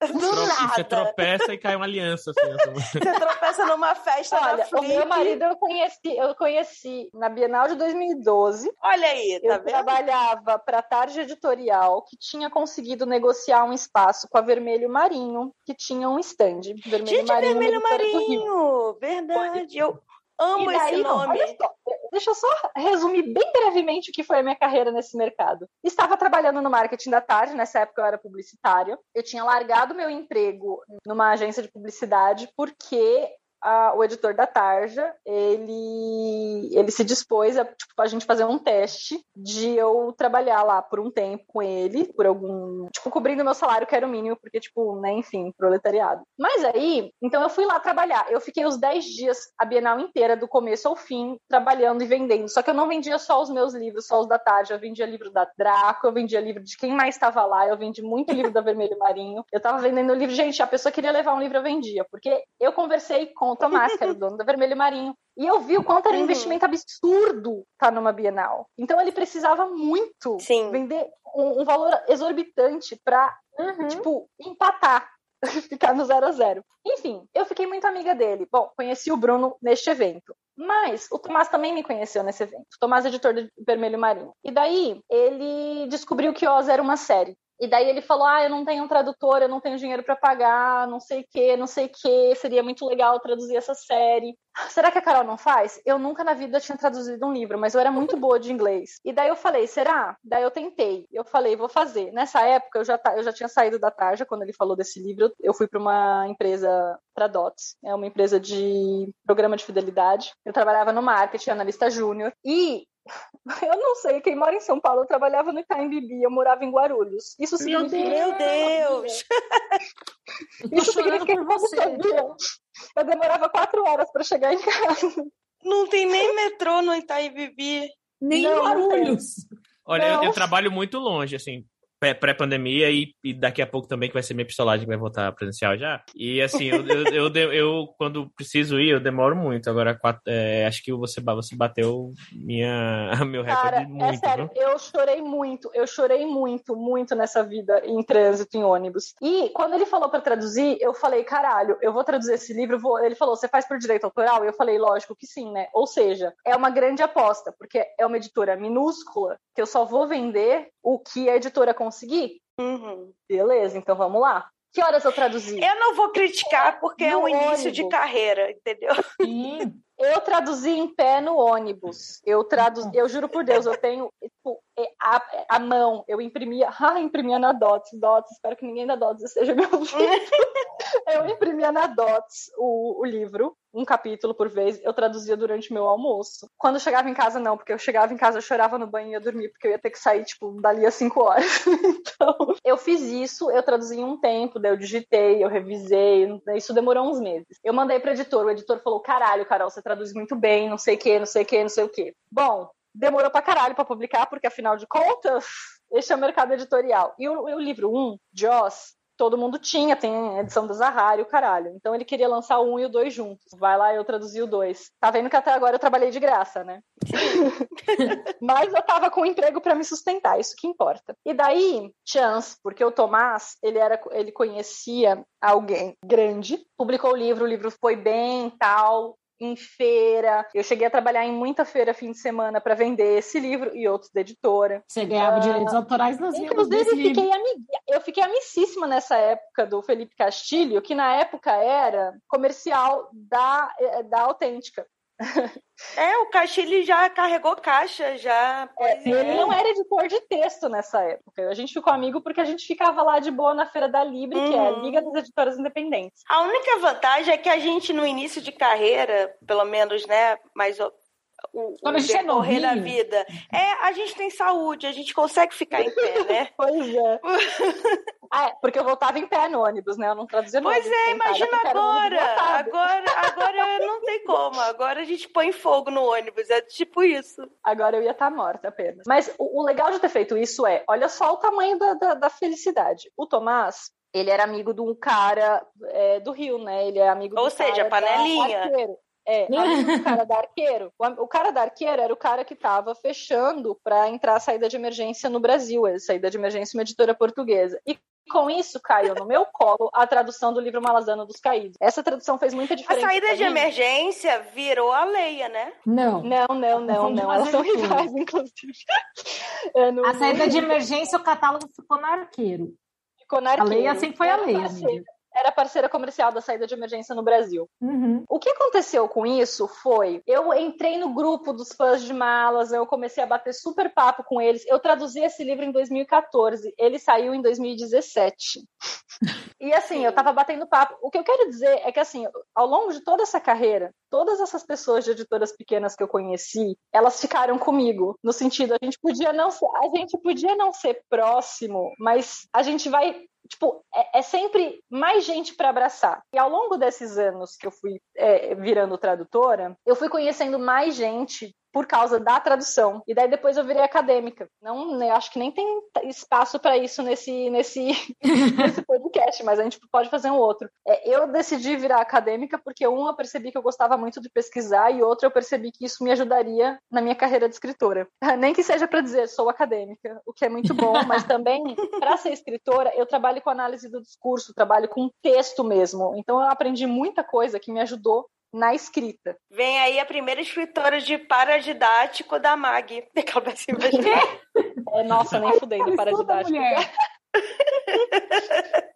Do Tro nada. Você tropeça e cai uma aliança. Assim,
você tropeça numa festa
Olha, o meu marido eu conheci, eu conheci na Bienal de 2012.
Olha aí, tá
eu
vendo?
trabalhava para a Tarde Editorial, que tinha conseguido negociar um espaço com a Vermelho Marinho, que tinha um stand.
Vermelho Gente, Marinho, Vermelho Marinho! Verdade. Eu, Amo daí, esse nome. Não, só,
deixa eu só resumir bem brevemente o que foi a minha carreira nesse mercado. Estava trabalhando no marketing da tarde, nessa época eu era publicitária. Eu tinha largado meu emprego numa agência de publicidade porque a, o editor da Tarja, ele, ele se dispôs a, tipo, a gente fazer um teste de eu trabalhar lá por um tempo com ele, por algum, tipo, cobrindo meu salário, que era o mínimo, porque, tipo, né, enfim, proletariado. Mas aí, então eu fui lá trabalhar. Eu fiquei os 10 dias, a Bienal inteira, do começo ao fim, trabalhando e vendendo. Só que eu não vendia só os meus livros, só os da Tarja. Eu vendia livro da Draco, eu vendia livro de quem mais estava lá, eu vendi muito livro da Vermelho Marinho. Eu tava vendendo livro, gente, a pessoa queria levar um livro, eu vendia, porque eu conversei com o Tomás, que era o dono da Vermelho Marinho. E eu vi o quanto era um uhum. investimento absurdo estar tá numa Bienal. Então ele precisava muito
Sim.
vender um, um valor exorbitante para, uhum. tipo, empatar. ficar no zero a zero. Enfim, eu fiquei muito amiga dele. Bom, conheci o Bruno neste evento. Mas o Tomás também me conheceu nesse evento. O Tomás, editor do Vermelho Marinho. E daí, ele descobriu que Oz era uma série. E daí ele falou: Ah, eu não tenho um tradutor, eu não tenho dinheiro para pagar, não sei o que, não sei o que, seria muito legal traduzir essa série. Será que a Carol não faz? Eu nunca na vida tinha traduzido um livro, mas eu era muito boa de inglês. E daí eu falei: Será? Daí eu tentei. Eu falei: Vou fazer. Nessa época eu já, eu já tinha saído da Tarja quando ele falou desse livro. Eu fui para uma empresa, para Dots, é uma empresa de programa de fidelidade. Eu trabalhava no marketing, analista júnior. E Eu não sei, quem mora em São Paulo, eu trabalhava no Itaim Bibi, eu morava em Guarulhos. Isso significa...
Meu Deus!
Isso significa que você sabia. Eu demorava quatro horas para chegar em casa.
Não tem nem metrô no Itaim Bibi.
Nem não, Guarulhos.
Olha, eu, eu, trabalho muito longe, assim pré-pandemia e, e, daqui a pouco também que vai ser minha pistolagem que vai voltar presencial já. E assim, eu, eu, eu, eu, quando preciso ir, eu demoro muito. Agora, quatro, é, acho que você, você bateu minha, meu recorde Cara, muito. É
sério, viu? eu chorei muito, eu chorei muito, muito nessa vida em trânsito, em ônibus. E quando ele falou para traduzir, eu falei, caralho, eu vou traduzir esse livro, vou... ele falou, você faz por direito autoral? Eu falei, lógico que sim, né? Ou seja, é uma grande aposta, porque é uma editora minúscula, que eu só vou vender o que a editora conseguir?
Uhum.
Beleza, então vamos lá. Que horas eu traduzi?
Eu não vou criticar porque no é um início de carreira, entendeu?
Sim. Eu traduzi em pé no ônibus. Eu traduzi, eu juro por Deus, eu tenho tipo, é, a, a mão, eu imprimia, ah, imprimia na Dots, Dots, espero que ninguém da Dots esteja me ouvindo. eu imprimia na Dots o, o livro, um capítulo por vez, eu traduzia durante meu almoço. Quando eu chegava em casa, não, porque eu chegava em casa, eu chorava no banho e ia dormir, porque eu ia ter que sair, tipo, dali a cinco horas. então, eu fiz isso, eu traduzi em um tempo, daí eu digitei, eu revisei, isso demorou uns meses. Eu mandei pro editor, o editor falou, caralho, Carol, você traduz muito bem, não sei o que, não sei o que, não sei o que. Bom, demorou pra caralho pra publicar, porque afinal de contas, Esse é o mercado editorial. E o, o livro 1, um, Joss, todo mundo tinha, tem edição do Zahari, o caralho. Então ele queria lançar o 1 um e o 2 juntos. Vai lá, eu traduzi o 2. Tá vendo que até agora eu trabalhei de graça, né? Mas eu tava com um emprego para me sustentar, isso que importa. E daí, chance, porque o Tomás, ele era ele conhecia alguém grande, publicou o livro, o livro foi bem, tal, em feira. Eu cheguei a trabalhar em muita feira fim de semana para vender esse livro e outros da editora.
Você ganhava uh, direitos autorais nas
Inclusive, fiquei eu fiquei amicíssima nessa época do Felipe Castilho, que na época era comercial da, eh, da Autêntica.
É, o Castilho já carregou caixa, já.
É, ele não era editor de texto nessa época. A gente ficou amigo porque a gente ficava lá de boa na Feira da Libre, uhum. que é a uhum. Liga das Editoras Independentes.
A única vantagem é que a gente, no início de carreira, pelo menos, né, mais o, Quando o decorrer da vida. É, a gente tem saúde, a gente consegue ficar em pé, né?
pois é. ah, é, porque eu voltava em pé no ônibus, né? Eu não traduzia no
Pois é, imagina agora. Agora, agora não tem como. Agora a gente põe fogo no ônibus. É tipo isso.
Agora eu ia estar tá morta apenas. Mas o, o, legal de ter feito isso é, olha só o tamanho da, da, da felicidade. O Tomás, ele era amigo de um cara é, do Rio, né? Ele é amigo
Ou seja, panelinha.
É, o cara da arqueiro. O, cara da arqueiro era o cara que estava fechando para entrar a saída de emergência no Brasil, a saída de emergência uma editora portuguesa. E com isso caiu no meu colo a tradução do livro Malazano dos Caídos. Essa tradução fez muita diferença.
A saída de emergência virou a Leia, né?
Não. Não, não, não, não. Elas são rivais, inclusive.
É, no... A saída de emergência, o catálogo ficou no arqueiro.
Ficou no arqueiro.
A Leia sempre foi a Leia
era parceira comercial da saída de emergência no Brasil.
Uhum.
O que aconteceu com isso foi, eu entrei no grupo dos fãs de malas, eu comecei a bater super papo com eles. Eu traduzi esse livro em 2014, ele saiu em 2017. e assim, eu tava batendo papo. O que eu quero dizer é que assim, ao longo de toda essa carreira, todas essas pessoas de editoras pequenas que eu conheci, elas ficaram comigo, no sentido a gente podia não ser, a gente podia não ser próximo, mas a gente vai tipo, é, é, sempre mais gente para abraçar. E ao longo desses anos que eu fui é, virando tradutora, eu fui conhecendo mais gente por causa da tradução. E daí depois eu virei acadêmica. Não, eu acho que nem tem espaço para isso nesse, nesse, nesse podcast, mas a gente pode fazer um outro. É, eu decidi virar acadêmica porque, um, eu percebi que eu gostava muito de pesquisar, e outro, eu percebi que isso me ajudaria na minha carreira de escritora. Nem que seja para dizer sou acadêmica, o que é muito bom, mas também, para ser escritora, eu trabalho com análise do discurso, trabalho com texto mesmo. Então eu aprendi muita coisa que me ajudou na escrita.
Vem aí a primeira escritora de paradidático da MAG.
é, nossa, nem fudei do paradidático.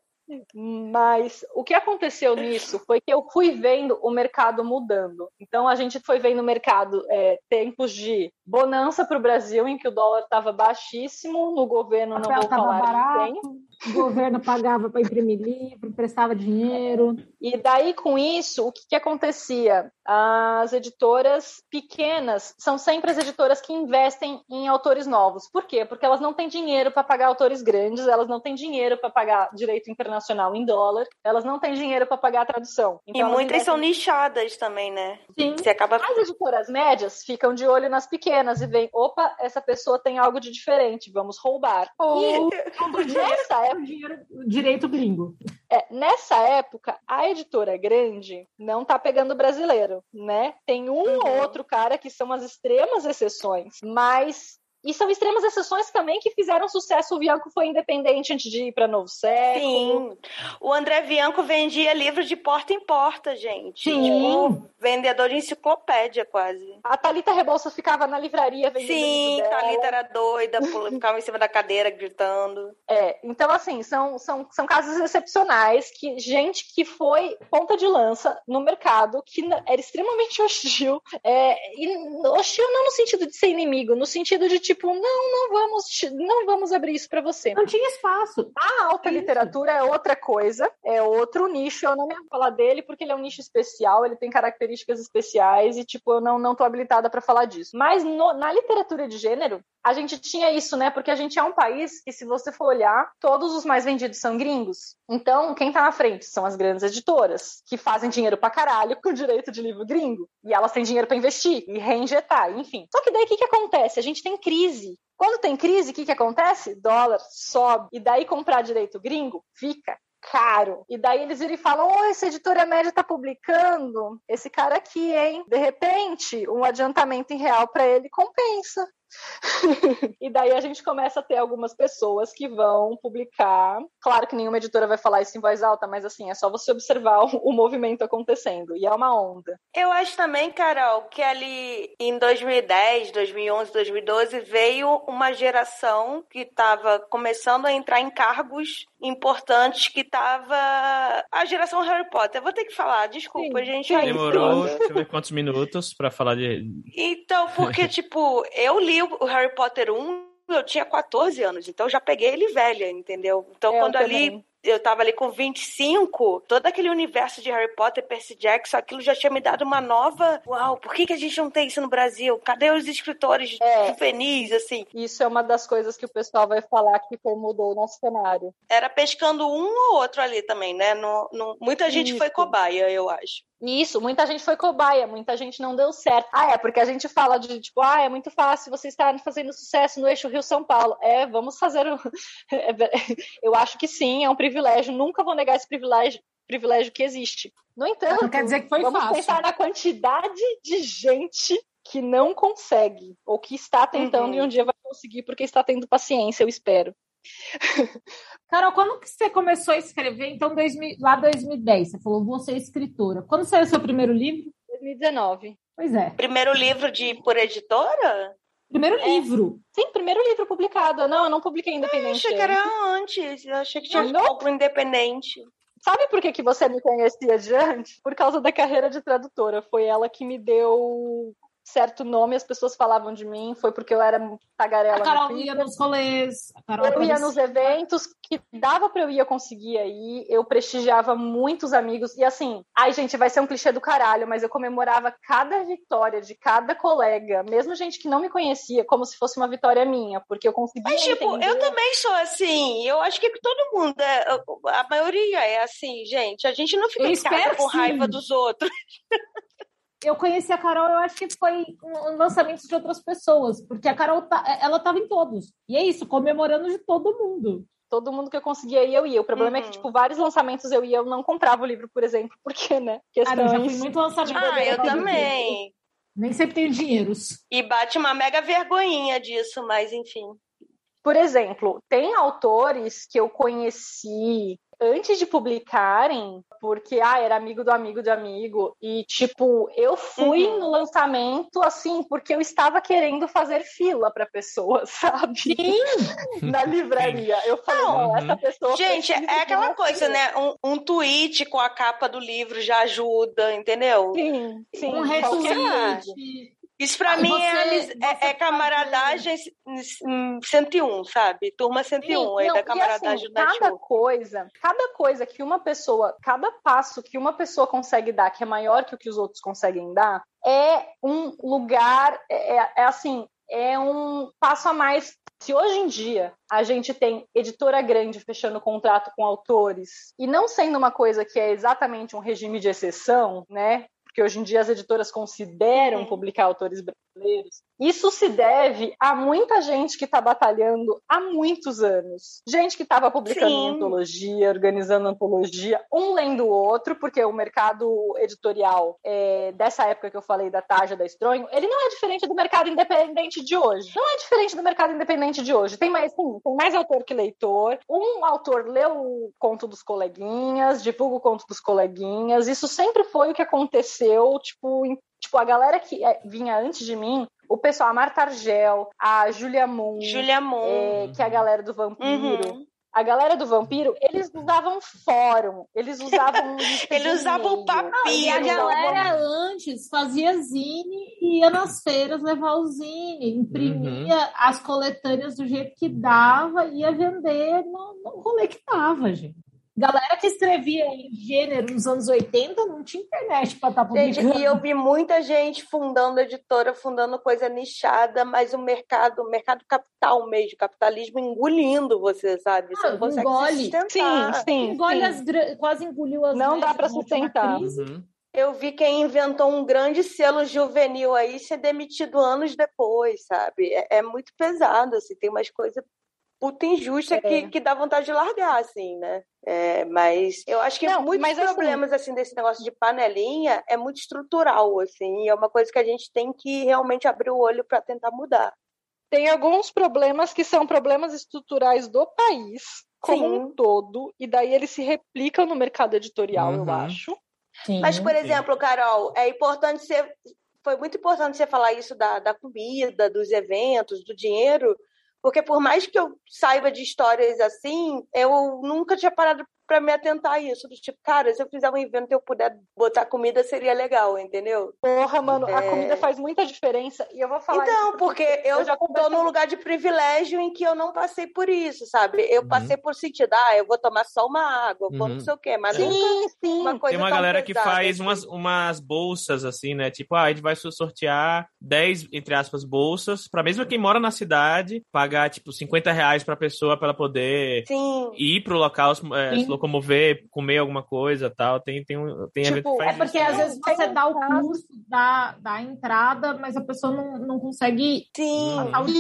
Mas o que aconteceu nisso foi que eu fui vendo o mercado mudando. Então a gente foi vendo o mercado é, tempos de bonança para o Brasil, em que o dólar estava baixíssimo, no governo não vou falar barato,
O governo pagava para imprimir livro, prestava dinheiro.
E daí, com isso, o que, que acontecia? As editoras pequenas são sempre as editoras que investem em autores novos. Por quê? Porque elas não têm dinheiro para pagar autores grandes, elas não têm dinheiro para pagar direito internacional em dólar, elas não têm dinheiro para pagar a tradução.
Então, e muitas investem... são nichadas também, né?
Sim. Você acaba... As editoras médias ficam de olho nas pequenas e veem, opa, essa pessoa tem algo de diferente, vamos roubar.
Ou e nessa época... dinheiro, direito gringo.
É, nessa época, a editora grande não tá pegando brasileiro, né? Tem um uhum. ou outro cara que são as extremas exceções, mas e são extremas exceções também que fizeram sucesso. O Bianco foi independente antes de ir para Novo Século.
Sim. O André Bianco vendia livros de porta em porta, gente.
Sim.
Tipo, vendedor de enciclopédia, quase.
A Thalita Rebouças ficava na livraria vendendo
Sim,
a
Thalita era doida, ficava em cima da cadeira gritando.
É, então assim, são, são, são casos excepcionais que gente que foi ponta de lança no mercado, que era extremamente hostil. É, e hostil não no sentido de ser inimigo, no sentido de tipo, não, não vamos, não vamos abrir isso para você.
Não tinha espaço.
A alta literatura é outra coisa, é outro nicho. Eu não me falar dele porque ele é um nicho especial, ele tem características especiais e tipo, eu não não tô habilitada para falar disso. Mas no, na literatura de gênero, a gente tinha isso, né? Porque a gente é um país que, se você for olhar, todos os mais vendidos são gringos. Então, quem tá na frente são as grandes editoras, que fazem dinheiro pra caralho com direito de livro gringo. E elas têm dinheiro para investir e reinjetar, enfim. Só que daí o que, que acontece? A gente tem crise. Quando tem crise, o que, que acontece? Dólar sobe. E daí comprar direito gringo fica caro. E daí eles viram e falam: oh, essa editora média tá publicando esse cara aqui, hein? De repente, um adiantamento em real para ele compensa. e daí a gente começa a ter algumas pessoas que vão publicar. Claro que nenhuma editora vai falar isso em voz alta, mas assim, é só você observar o, o movimento acontecendo. E é uma onda.
Eu acho também, Carol, que ali em 2010, 2011, 2012 veio uma geração que estava começando a entrar em cargos importantes que estava a geração Harry Potter. Eu vou ter que falar, desculpa, Sim. gente.
Demorou, deixa eu ver quantos minutos para falar de.
Então, porque, tipo, eu li o Harry Potter 1, eu tinha 14 anos, então eu já peguei ele velha, entendeu? Então, eu quando também. ali eu tava ali com 25, todo aquele universo de Harry Potter, Percy Jackson, aquilo já tinha me dado uma nova. Uau, por que, que a gente não tem isso no Brasil? Cadê os escritores é, juvenis, assim?
Isso é uma das coisas que o pessoal vai falar que mudou o nosso cenário.
Era pescando um ou outro ali também, né? No, no... Muita gente isso. foi cobaia, eu acho.
Isso, muita gente foi cobaia, muita gente não deu certo. Ah, é, porque a gente fala de, tipo, ah, é muito fácil você estar fazendo sucesso no eixo Rio-São Paulo. É, vamos fazer o... Eu acho que sim, é um privilégio, nunca vou negar esse privilégio, privilégio que existe. No entanto,
não quer dizer que foi
vamos
fácil.
pensar na quantidade de gente que não consegue, ou que está tentando uhum. e um dia vai conseguir porque está tendo paciência, eu espero.
Carol, quando que você começou a escrever? Então, 2000, lá 2010, você falou, você é escritora. Quando saiu o seu primeiro livro?
2019.
Pois é.
Primeiro livro de por editora?
Primeiro é. livro.
Sim, primeiro livro publicado. Não, eu não publiquei independente.
Eu achei que era antes. Eu achei que tinha um pouco independente.
Sabe por que, que você me conhecia de antes? Por causa da carreira de tradutora. Foi ela que me deu certo nome, as pessoas falavam de mim, foi porque eu era tagarela. A
Carol ia nos rolês.
eu ia nos eventos que dava para eu ir, eu conseguia ir. Eu prestigiava muitos amigos. E assim, ai, gente, vai ser um clichê do caralho, mas eu comemorava cada vitória de cada colega, mesmo gente que não me conhecia, como se fosse uma vitória minha, porque eu conseguia. Mas, tipo, entender...
eu também sou assim. Eu acho que todo mundo, é, a maioria é assim, gente. A gente não fica em casa com raiva dos outros.
eu conheci a Carol, eu acho que foi um lançamento de outras pessoas, porque a Carol, tá, ela estava em todos. E é isso, comemorando de todo mundo.
Todo mundo que eu conseguia ir, eu ia. O problema uhum. é que, uhum. tipo, vários lançamentos eu ia, eu não comprava o livro, por exemplo, porque, né?
Questões... Ah, eu já fui muito lançamento.
Ah, eu também.
Nem sempre tenho dinheiros.
E bate uma mega vergonhinha disso, mas enfim.
Por exemplo, tem autores que eu conheci antes de publicarem, porque ah, era amigo do amigo de amigo, e tipo, eu fui uhum. no lançamento assim, porque eu estava querendo fazer fila para pessoa, sabe?
Sim.
Na livraria. Eu falei, não, essa pessoa.
Gente, é aquela coisa, fila. né? Um, um tweet com a capa do livro já ajuda, entendeu?
Sim, sim.
Um retweet.
Isso pra mim é, é, é camaradagem 101, sabe? Turma 101 Sim, aí não, da camaradagem
assim, Cada coisa, cada coisa que uma pessoa, cada passo que uma pessoa consegue dar, que é maior que o que os outros conseguem dar, é um lugar, é, é, é assim, é um passo a mais. Se hoje em dia a gente tem editora grande fechando contrato com autores e não sendo uma coisa que é exatamente um regime de exceção, né? Porque hoje em dia as editoras consideram publicar autores brasileiros, isso se deve a muita gente que está batalhando há muitos anos. Gente que estava publicando Sim. antologia, organizando antologia, um lendo o outro, porque o mercado editorial é, dessa época que eu falei da Taja, da Estronho, ele não é diferente do mercado independente de hoje. Não é diferente do mercado independente de hoje. Tem mais, sim, tem mais autor que leitor. Um autor lê o conto dos coleguinhas, divulga o conto dos coleguinhas. Isso sempre foi o que aconteceu, tipo, em Tipo, a galera que é, vinha antes de mim, o pessoal, a Marta Argel, a Julia Moon,
Julia Moon.
É, que é a galera do Vampiro. Uhum. A galera do Vampiro, eles usavam fórum, eles usavam.
eles usavam o papiro.
E a galera antes fazia zine e ia nas feiras levar o zine, imprimia uhum. as coletâneas do jeito que dava, ia vender no, no rolê que dava, gente. Galera que escrevia em gênero nos anos 80 não tinha internet para estar tá publicando.
Gente, e eu vi muita gente fundando editora, fundando coisa nichada, mas o mercado, o mercado capital mesmo, capitalismo engolindo você, sabe? Você
ah,
não consegue
engole.
sustentar.
Sim, sim.
Engole
sim.
As, quase engoliu as
Não dá para sustentar.
Uhum.
Eu vi quem inventou um grande selo juvenil aí ser demitido anos depois, sabe? É, é muito pesado, assim, tem umas coisas puta injusta
É.
que, que dá vontade de largar, assim, né? É, mas eu acho que
Não,
muitos
mas, assim-
problemas, assim, desse negócio de panelinha é muito estrutural, assim, e é uma coisa que a gente tem que realmente abrir o olho para tentar mudar.
Tem alguns problemas que são problemas estruturais do país como
Sim.
um todo, e daí eles se replicam no mercado editorial, eu
Uhum.
acho.
Sim.
Mas, por exemplo, Carol, é importante ser. Foi muito importante você falar isso da, da comida, dos eventos, do dinheiro, porque por mais que eu saiba de histórias assim, eu nunca tinha parado para me atentar a isso. Do tipo, cara, se eu fizer um evento e eu puder botar comida, seria legal, entendeu?
Porra, mano, a
É.
comida faz muita diferença. E eu vou falar
Então,
isso
porque eu,
eu já
tô num lugar de privilégio em que eu não passei por isso, sabe? Eu
Uhum.
passei por sentido, ah, eu vou tomar só uma água, vou
Uhum.
não sei o quê, mas
Sim,
nunca
sim.
uma coisa
Tem uma
tão
galera que faz
assim.
umas, umas bolsas, assim, né? Tipo, ah, a gente vai sortear 10, entre aspas, bolsas, pra mesmo quem mora na cidade, pagar, tipo, 50 reais pra pessoa pra ela poder
Sim.
ir pro local, é, locomover, comer alguma coisa tal. Tem, tem, tem evento
Tipo,
É porque
isso.
às
né?
vezes você
Tem
dá o curso, dá, dá a entrada, mas a pessoa não, não consegue
Sim,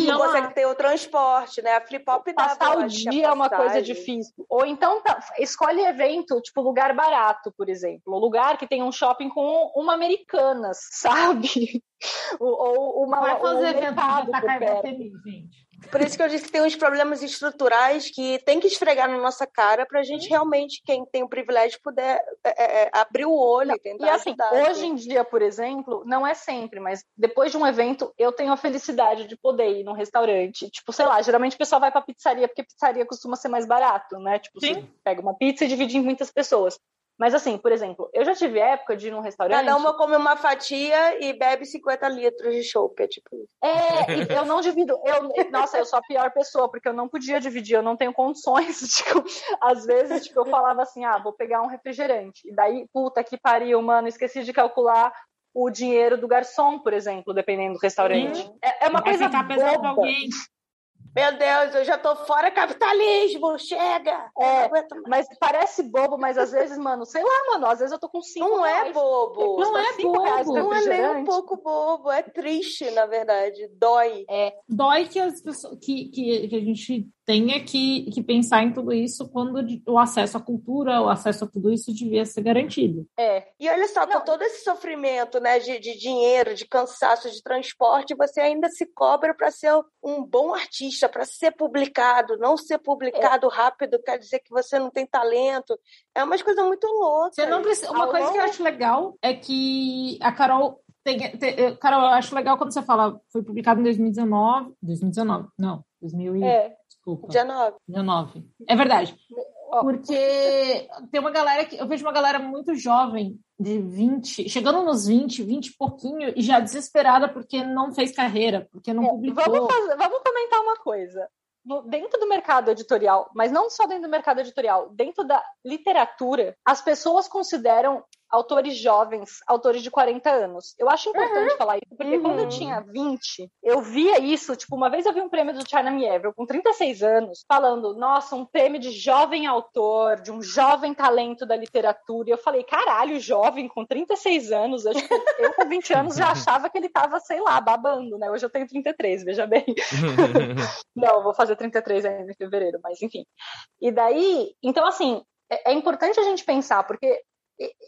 não consegue ter o transporte, né? A Flip Hop dava,
Passar o dia é uma coisa difícil. Ou então tá, escolhe evento, tipo lugar barato, por exemplo. Um lugar que tem um shopping com uma Americanas, sabe? Ou, ou uma
vai
ou um
fazer evento
mercado
de
por perto.
feliz, gente.
Por isso que eu disse que tem uns problemas estruturais que tem que esfregar na nossa cara pra gente realmente, quem tem o privilégio, puder é, é, abrir o olho e tentar
E assim,
ajudar.
hoje
assim.
em dia, por exemplo, não é sempre, mas depois de um evento, eu tenho a felicidade de poder ir num restaurante. Tipo, sei lá, geralmente o pessoal vai pra pizzaria porque pizzaria costuma ser mais barato, né? Tipo, você
Sim.
pega uma pizza e divide em muitas pessoas. Mas assim, por exemplo, eu já tive época de ir num restaurante.
Cada uma come uma fatia e bebe 50 litros de chopp, é tipo isso.
É, e eu não divido. Eu, nossa, eu sou a pior pessoa, porque eu não podia dividir, eu não tenho condições. Tipo, às vezes, tipo, eu falava assim, ah, vou pegar um refrigerante. E daí, puta que pariu, mano, esqueci de calcular o dinheiro do garçom, por exemplo, dependendo do restaurante. É, é uma
vai
coisa
ficar pesado
boba.
alguém.
Meu Deus, eu já tô fora capitalismo, chega!
É. Mas parece bobo, mas às vezes, mano, sei lá, mano, às vezes eu tô com cinco
Não é
reais.
bobo.
Não é bobo.
Não é nem um pouco bobo, é triste, na verdade. Dói.
Dói que, as pessoas, que, que, que a gente tenha que, que pensar em tudo isso quando o acesso à cultura, o acesso a tudo isso devia ser garantido.
É,
E olha só, com
Não.
todo esse sofrimento, né, de, de dinheiro, de cansaço, de transporte, você ainda se cobra para ser um bom artista, para ser publicado. Não ser publicado rápido quer dizer que você não tem talento. É umas coisas muito loucas.
Você não precisa, uma coisa que eu acho legal é que a Carol tem, tem- Carol, eu acho legal quando você fala foi publicado em 2019, 2019, não, 2000 e,
é.
Desculpa,
19.
19. É verdade. Porque tem uma galera que eu vejo uma galera muito jovem, de 20, chegando nos 20, 20 e pouquinho, e já desesperada porque não fez carreira, porque não
É,
publicou.
vamos, fazer- vamos comentar uma coisa. Dentro do mercado editorial, mas não só dentro do mercado editorial, dentro da literatura, as pessoas consideram autores jovens, autores de 40 anos. Eu acho importante falar isso, porque
Uhum.
quando eu tinha 20, eu via isso, tipo, uma vez eu vi um prêmio do China Mieville com 36 anos, falando, nossa, um prêmio de jovem autor, de um jovem talento da literatura. E eu falei, caralho, jovem com 36 anos, eu, tipo, eu com 20 anos já achava que ele tava, sei lá, babando, né? Hoje eu tenho 33, veja bem. Não, vou fazer 33 ainda em fevereiro, mas enfim. E daí, então assim, é, é importante a gente pensar, porque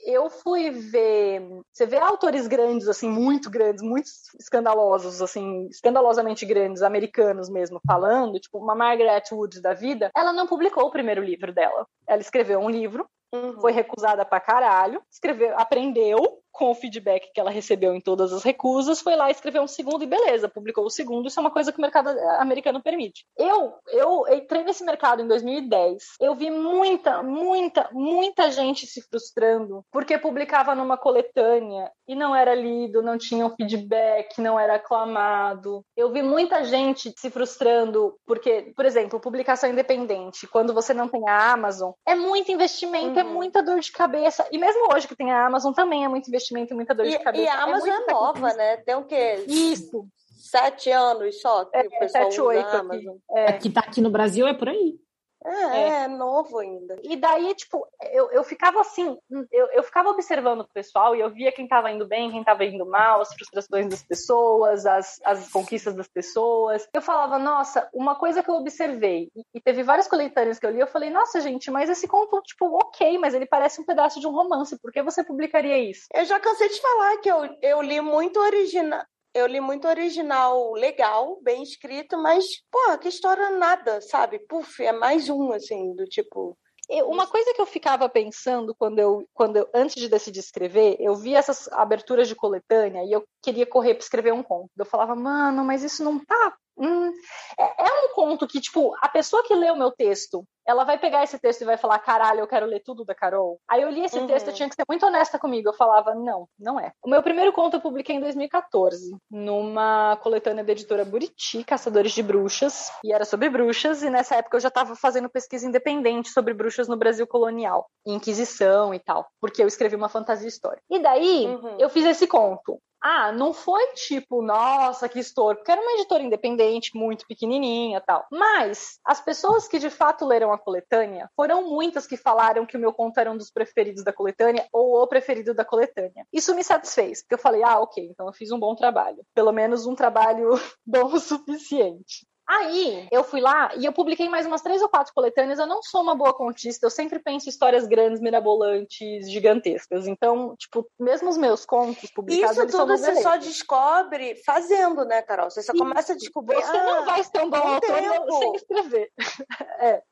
eu fui ver, você vê autores grandes assim, muito grandes, muito escandalosos assim, escandalosamente grandes, americanos mesmo, falando, tipo uma Margaret Wood da vida, ela não publicou o primeiro livro dela. Ela escreveu um livro
Uhum.
foi recusada pra caralho, escreveu, aprendeu, com o feedback que ela recebeu em todas as recusas, foi lá escrever um segundo e beleza, publicou o segundo. Isso é uma coisa que o mercado americano permite. Eu, eu entrei nesse mercado em 2010. Eu vi muita, muita, muita gente se frustrando porque publicava numa coletânea e não era lido, não tinha um feedback, não era aclamado. Eu vi muita gente se frustrando porque, por exemplo, publicação independente, quando você não tem a Amazon, é muito investimento, é uhum. é muita dor de cabeça. E mesmo hoje que tem a Amazon também é muito investimento e muita dor
e,
de cabeça.
E a é Amazon é, é nova, né? Tem o quê?
Isso.
Sete anos só que é, o pessoal sete, usa oito a Amazon.
Aqui. É. que tá aqui no Brasil é por aí.
É, é, é, novo ainda.
E daí, tipo, eu, eu ficava assim, eu, eu ficava observando o pessoal e eu via quem tava indo bem, quem tava indo mal, as frustrações das pessoas, as, as conquistas das pessoas. Eu falava, nossa, uma coisa que eu observei, e, e teve várias coletâneas que eu li, eu falei, nossa, gente, mas esse conto, tipo, ok, mas ele parece um pedaço de um romance, por que você publicaria isso?
Eu já cansei de falar que eu, eu li muito original eu li muito original legal, bem escrito, mas, pô, que história nada, sabe? Puf, é mais um, assim, do tipo.
Uma coisa que eu ficava pensando quando eu, quando eu, antes de decidir escrever, eu vi essas aberturas de coletânea e eu queria correr para escrever um conto. Eu falava, mano, mas isso não tá Hum, é, é, um conto que, tipo, a pessoa que lê o meu texto, ela vai pegar esse texto e vai falar, caralho, eu quero ler tudo da Carol. Aí eu li esse uhum. texto, eu tinha que ser muito honesta comigo. Eu falava, não, não é. O meu primeiro conto eu publiquei em 2014, numa coletânea da editora Buriti, Caçadores de Bruxas, e era sobre bruxas, e nessa época eu já estava fazendo pesquisa independente sobre bruxas no Brasil colonial, Inquisição e tal, porque eu escrevi uma fantasia histórica. E daí, uhum. eu fiz esse conto. Ah, não foi tipo, nossa, que estouro, porque era uma editora independente, muito pequenininha tal. Mas as pessoas que de fato leram a coletânea foram muitas que falaram que o meu conto era um dos preferidos da coletânea ou o preferido da coletânea. Isso me satisfez, porque eu falei, ah, ok, então eu fiz um bom trabalho. Pelo menos um trabalho bom o suficiente. Aí eu fui lá e eu publiquei mais umas três ou quatro coletâneas. Eu não sou uma boa contista, eu sempre penso em histórias grandes, mirabolantes, gigantescas. Então, tipo, mesmo os meus contos publicados.
Isso tudo você só descobre fazendo, né, Carol? Você só começa a descobrir.
Você ah, não vai ser um bom autor sem escrever. é.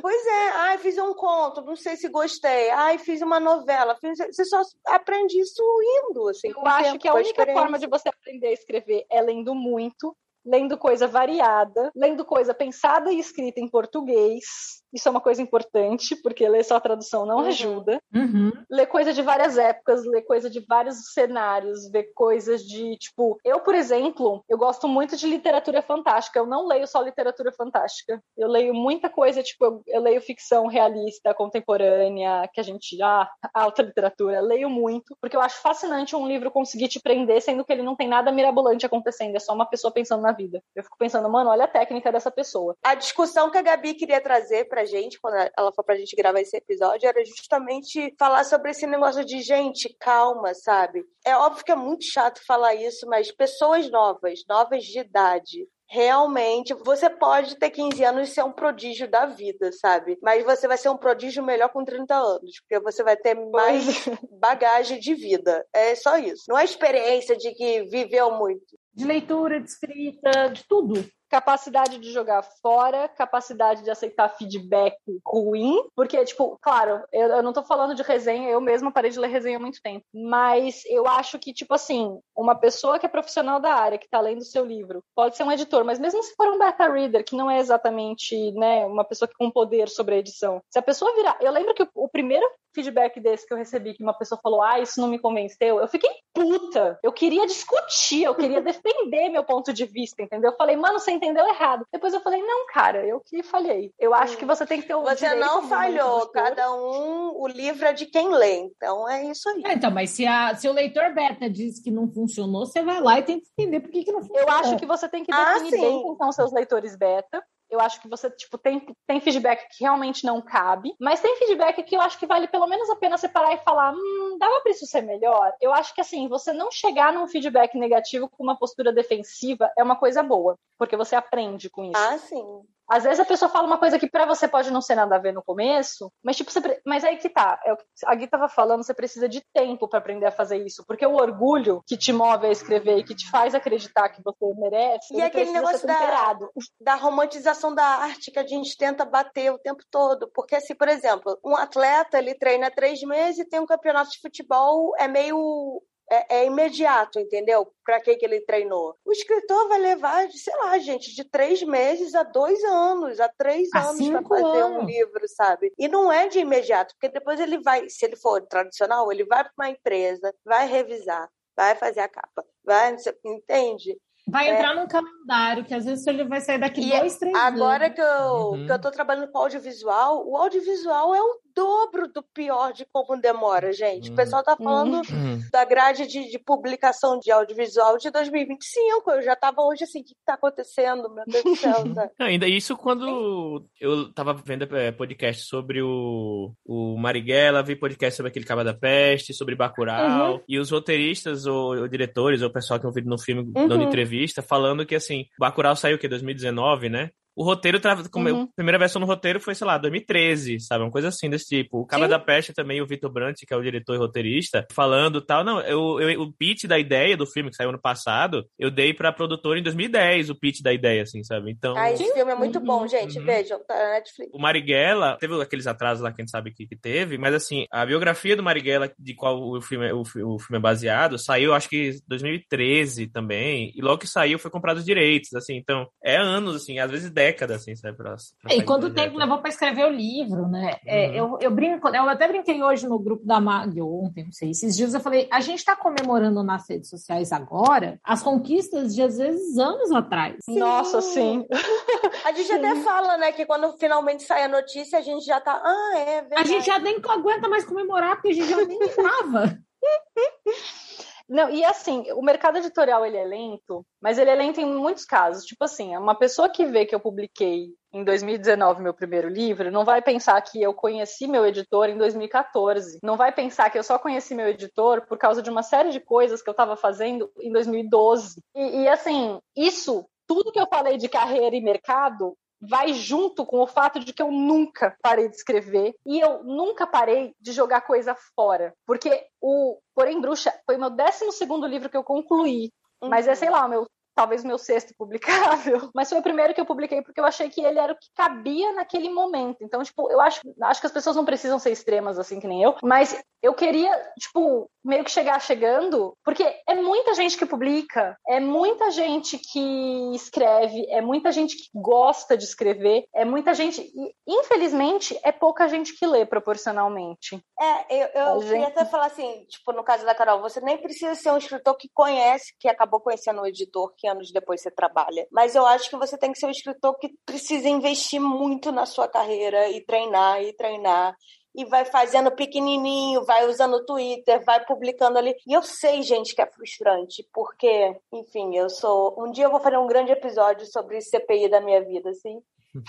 Pois é, ai, fiz um conto, não sei se gostei. Ai, fiz uma novela. Fiz... Você só aprende isso indo, assim.
Eu acho tempo, que a única forma de você aprender a escrever é lendo muito lendo coisa variada, lendo coisa pensada e escrita em português, isso é uma coisa importante, porque ler só a tradução não uhum. ajuda.
Uhum.
Ler coisa de várias épocas, ler coisa de vários cenários, ver coisas de, tipo... Eu, por exemplo, eu gosto muito de literatura fantástica. Eu não leio só literatura fantástica. Eu leio muita coisa, tipo, eu, eu leio ficção realista, contemporânea, que a gente... Ah, alta literatura. Leio muito, porque eu acho fascinante um livro conseguir te prender, sendo que ele não tem nada mirabolante acontecendo. É só uma pessoa pensando na vida. Eu fico pensando, mano, olha a técnica dessa pessoa.
A discussão que a Gabi queria trazer pra pra gente, quando ela foi pra gente gravar esse episódio, era justamente falar sobre esse negócio de gente, calma, sabe? É óbvio que é muito chato falar isso, mas pessoas novas, novas de idade, realmente você pode ter 15 anos e ser um prodígio da vida, sabe? Mas você vai ser um prodígio melhor com 30 anos, porque você vai ter mais é. bagagem de vida. É só isso. Não é experiência de que viveu muito.
De leitura, de escrita, de tudo
capacidade de jogar fora, capacidade de aceitar feedback ruim, porque, tipo, claro, eu, eu, não tô falando de resenha, eu mesma parei de ler resenha há muito tempo, mas eu acho que, tipo assim, uma pessoa que é profissional da área, que tá lendo o seu livro, pode ser um editor, mas mesmo se for um beta reader, que não é exatamente, né, uma pessoa com poder sobre a edição, se a pessoa virar, eu lembro que o, o primeiro feedback desse que eu recebi, que uma pessoa falou, ah, isso não me convenceu, eu fiquei puta. Eu queria discutir, eu queria defender meu ponto de vista, entendeu? Eu falei, mano, você entendeu errado. Depois eu falei, não, cara, eu que falhei. Eu acho que você tem que ter o
Você não falhou, cada um, o livro é de quem lê, então é isso aí.
É, então, mas se, a, se o leitor beta diz que não funcionou, você vai lá e tenta entender por que, que não funcionou.
Eu acho que você tem que ah, definir ah, bem quem são seus leitores beta, eu acho que você, tipo, tem, tem feedback que realmente não cabe, mas tem feedback que eu acho que vale pelo menos a pena separar e falar, hum, dava pra isso ser melhor? Eu acho que, assim, você não chegar num feedback negativo com uma postura defensiva é uma coisa boa, porque você aprende com isso.
Ah, sim.
Às vezes a pessoa fala uma coisa que para você pode não ser nada a ver no começo, mas tipo, você, mas aí que tá. É o que a Gui tava falando, você precisa de tempo para aprender a fazer isso, porque o orgulho que te move a escrever e que te faz acreditar que você merece,
e aquele negócio da, da romantização da arte que a gente tenta bater o tempo todo, porque assim, por exemplo, um atleta ele treina três meses e tem um campeonato de futebol é meio é, é, imediato, entendeu? Para que, que ele treinou. O escritor vai levar, sei lá, gente, de três meses a dois anos, a três a anos para fazer anos. um livro, sabe? E não é de imediato, porque depois ele vai, se ele for tradicional, ele vai para uma empresa, vai revisar, vai fazer a capa, vai, entende?
Vai é. entrar num calendário, que às vezes ele vai sair daqui e dois, três
agora
anos.
que eu, uhum. que eu tô trabalhando com audiovisual, o audiovisual é o dobro do pior de como demora, gente. Uhum. O pessoal tá falando uhum. da grade de, de, publicação de audiovisual de 2025. Eu já tava hoje assim, o que tá acontecendo, meu Deus do céu,
Ainda isso quando eu tava vendo é, podcast sobre o, o Marighella, vi podcast sobre aquele Caba da Peste, sobre Bacurau, uhum. e os roteiristas ou, ou, diretores ou o pessoal que eu vi no filme dando uhum. entrevista falando que assim, Bacurau saiu o que 2019, né? O roteiro, uhum. a primeira versão do roteiro foi, sei lá, 2013, sabe? Uma coisa assim desse tipo. O Caba da Peste também, o Vitor Brandt, que é o diretor e roteirista, falando tal. Não, eu, eu, o pitch da ideia do filme, que saiu ano passado, eu dei pra produtora em 2010, o pitch da ideia, assim, sabe? Então.
Ah, esse filme é muito bom, uhum. gente. Uhum. Vejam, tá na Netflix.
O Marighella, teve aqueles atrasos lá que a gente sabe que, que teve, mas assim, a biografia do Marighella, de qual o filme, o, o filme é baseado, saiu acho que em 2013 também, e logo que saiu foi comprado os direitos, assim, então, é anos, assim, às vezes décadas, assim, sabe? Pra,
pra e quanto tempo levou para escrever o livro, né? É, uhum. É, eu, eu brinco, eu até brinquei hoje no grupo da Mag, ontem, não sei, esses dias eu falei, a gente está comemorando nas redes sociais agora as conquistas de, às vezes, anos atrás.
Sim. Nossa, sim.
A gente sim. até fala, né, que quando finalmente sai a notícia, a gente já tá, ah, é verdade.
A gente já nem aguenta mais comemorar, porque a gente já nem estava.
Não, e assim, o mercado editorial ele é lento, mas ele é lento em muitos casos. Tipo assim, uma pessoa que vê que eu publiquei em 2019 meu primeiro livro, não vai pensar que eu conheci meu editor em 2014. Não vai pensar que eu só conheci meu editor por causa de uma série de coisas que eu estava fazendo em 2012. E, e assim, isso tudo que eu falei de carreira e mercado vai junto com o fato de que eu nunca parei de escrever e eu nunca parei de jogar coisa fora. Porque o Porém Bruxa foi o meu 12 segundo livro que eu concluí. Uhum. Mas é, sei lá, o meu talvez meu sexto publicável, mas foi o primeiro que eu publiquei porque eu achei que ele era o que cabia naquele momento. Então, tipo, eu acho, acho que as pessoas não precisam ser extremas assim que nem eu, mas eu queria, tipo, meio que chegar chegando, porque é muita gente que publica, é muita gente que escreve, é muita gente que gosta de escrever, é muita gente, e infelizmente é pouca gente que lê proporcionalmente.
É, eu, eu queria até falar assim, tipo, no caso da Carol, você nem precisa ser um escritor que conhece, que acabou conhecendo o editor, que anos depois você trabalha. Mas eu acho que você tem que ser um escritor que precisa investir muito na sua carreira e treinar e treinar e vai fazendo pequenininho, vai usando o Twitter, vai publicando ali. E eu sei, gente, que é frustrante, porque, enfim, eu sou. Um dia eu vou fazer um grande episódio sobre CPI da minha vida, assim.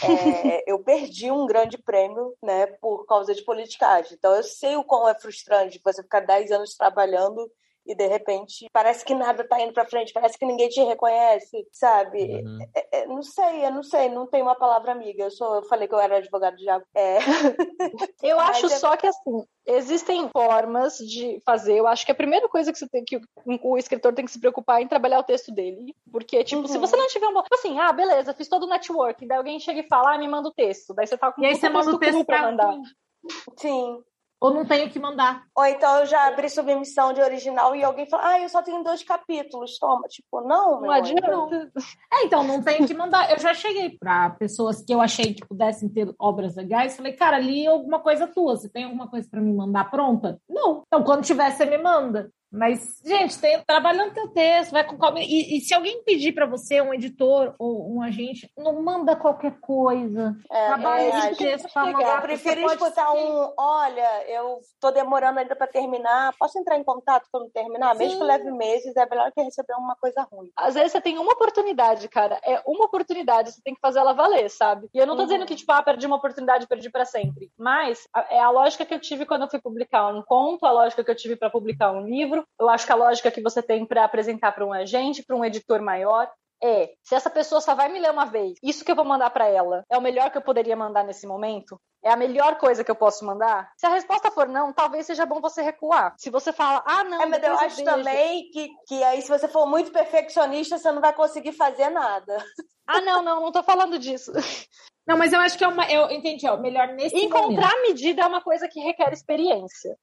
É, eu perdi um grande prêmio, né, por causa de politicagem. Então eu sei o quão é frustrante você ficar 10 anos trabalhando e de repente parece que nada tá indo para frente, parece que ninguém te reconhece, sabe? Uhum. É, é, não sei, eu não sei, não tenho uma palavra amiga. Eu sou, eu falei que eu era advogado já. É.
eu acho é só que assim, existem formas de fazer. Eu acho que a primeira coisa que, você tem, que o escritor tem que se preocupar é em trabalhar o texto dele. Porque, tipo, uhum. se você não tiver um bom. Tipo assim, ah, beleza, fiz todo o network. Daí alguém chega e fala, ah, me manda o texto. Daí você tá com
e aí você manda o texto pra mandar.
Sim
ou não tenho que mandar.
Ou então eu já abri submissão de original e alguém fala, ah, eu só tenho dois capítulos, toma. Tipo, não,
não adianta. Não. É, então, não tenho que mandar. Eu já cheguei para pessoas que eu achei que pudessem ter obras legais, falei, cara, li alguma coisa tua, você tem alguma coisa para me mandar pronta? Não. Então, quando tiver, você me manda. Mas, gente, tem, trabalhando teu texto, vai com calma. E, e se alguém pedir para você, um editor ou um agente, não manda qualquer coisa.
É, Trabalha é, texto para mandar. Eu prefiro escutar um, olha, eu tô demorando ainda para terminar, posso entrar em contato quando terminar? Sim. Mesmo que leve meses, é melhor que receber uma coisa ruim.
Às vezes você tem uma oportunidade, cara. É uma oportunidade, você tem que fazer ela valer, sabe? E eu não tô uhum. dizendo que, tipo, ah, perdi uma oportunidade, perdi para sempre. Mas é a lógica que eu tive quando eu fui publicar um conto, a lógica que eu tive para publicar um livro livro. Eu acho que a lógica que você tem para apresentar para um agente, para um editor maior, é: se essa pessoa só vai me ler uma vez, isso que eu vou mandar para ela é o melhor que eu poderia mandar nesse momento? É a melhor coisa que eu posso mandar? Se a resposta for não, talvez seja bom você recuar. Se você fala, ah, não.
É, mas eu acho também que, que aí, se você for muito perfeccionista, você não vai conseguir fazer nada.
Ah, não, não, não tô falando disso.
Não, mas eu acho que é uma. Eu entendi, ó, melhor nesse
Encontrar
momento.
medida é uma coisa que requer experiência.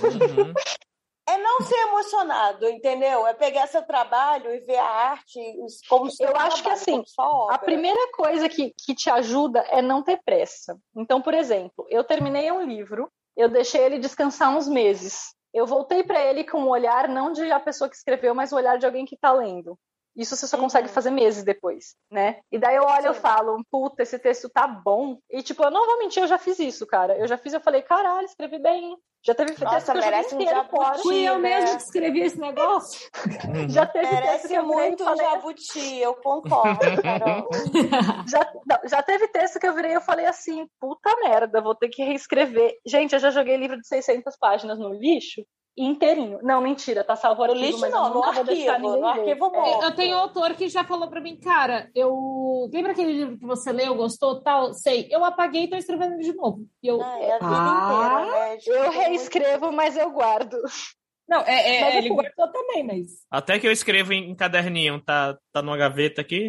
Uhum.
É não ser emocionado, entendeu? É pegar seu trabalho e ver a arte como seu
Eu acho que, assim. A primeira coisa que, que te ajuda é não ter pressa. Então, por exemplo, eu terminei um livro, eu deixei ele descansar uns meses. Eu voltei para ele com um olhar não de a pessoa que escreveu, mas o olhar de alguém que está lendo. Isso você só
Uhum.
consegue fazer meses depois, né? E daí eu olho e falo, puta, esse texto tá bom. E tipo, eu não vou mentir, eu já fiz isso, cara. Eu já fiz, eu falei, caralho, escrevi bem. Já teve texto
Nossa,
que eu
merece um jabuti.
fora.
Fui eu
né?
mesmo que escrevi esse negócio.
Uhum.
Já teve texto que
Merece
eu virei
muito
falei,
jabuti, eu concordo, Carol.
Já, não, já teve texto que eu virei e eu falei assim, puta merda, vou ter que reescrever. Gente, eu já joguei livro de 600 páginas no lixo inteirinho. Não, mentira, tá salvo o arquivo,
lixo
mas
não,
eu
no
nunca vou deixar
arquivo,
ninguém
no arquivo
É,
morto.
Eu tenho autor que já falou pra mim, cara, eu. Lembra aquele livro que você leu, gostou, tal? Sei. Eu apaguei e tô escrevendo de novo. E eu.
Ah, é a vida
Ah,
inteira, né?
Eu reescrevo, mas eu guardo.
Não, é, é,
Mas,
ele
assim-
guardou também, mas.
Até que eu escrevo em, em caderninho, tá, tá numa gaveta aqui.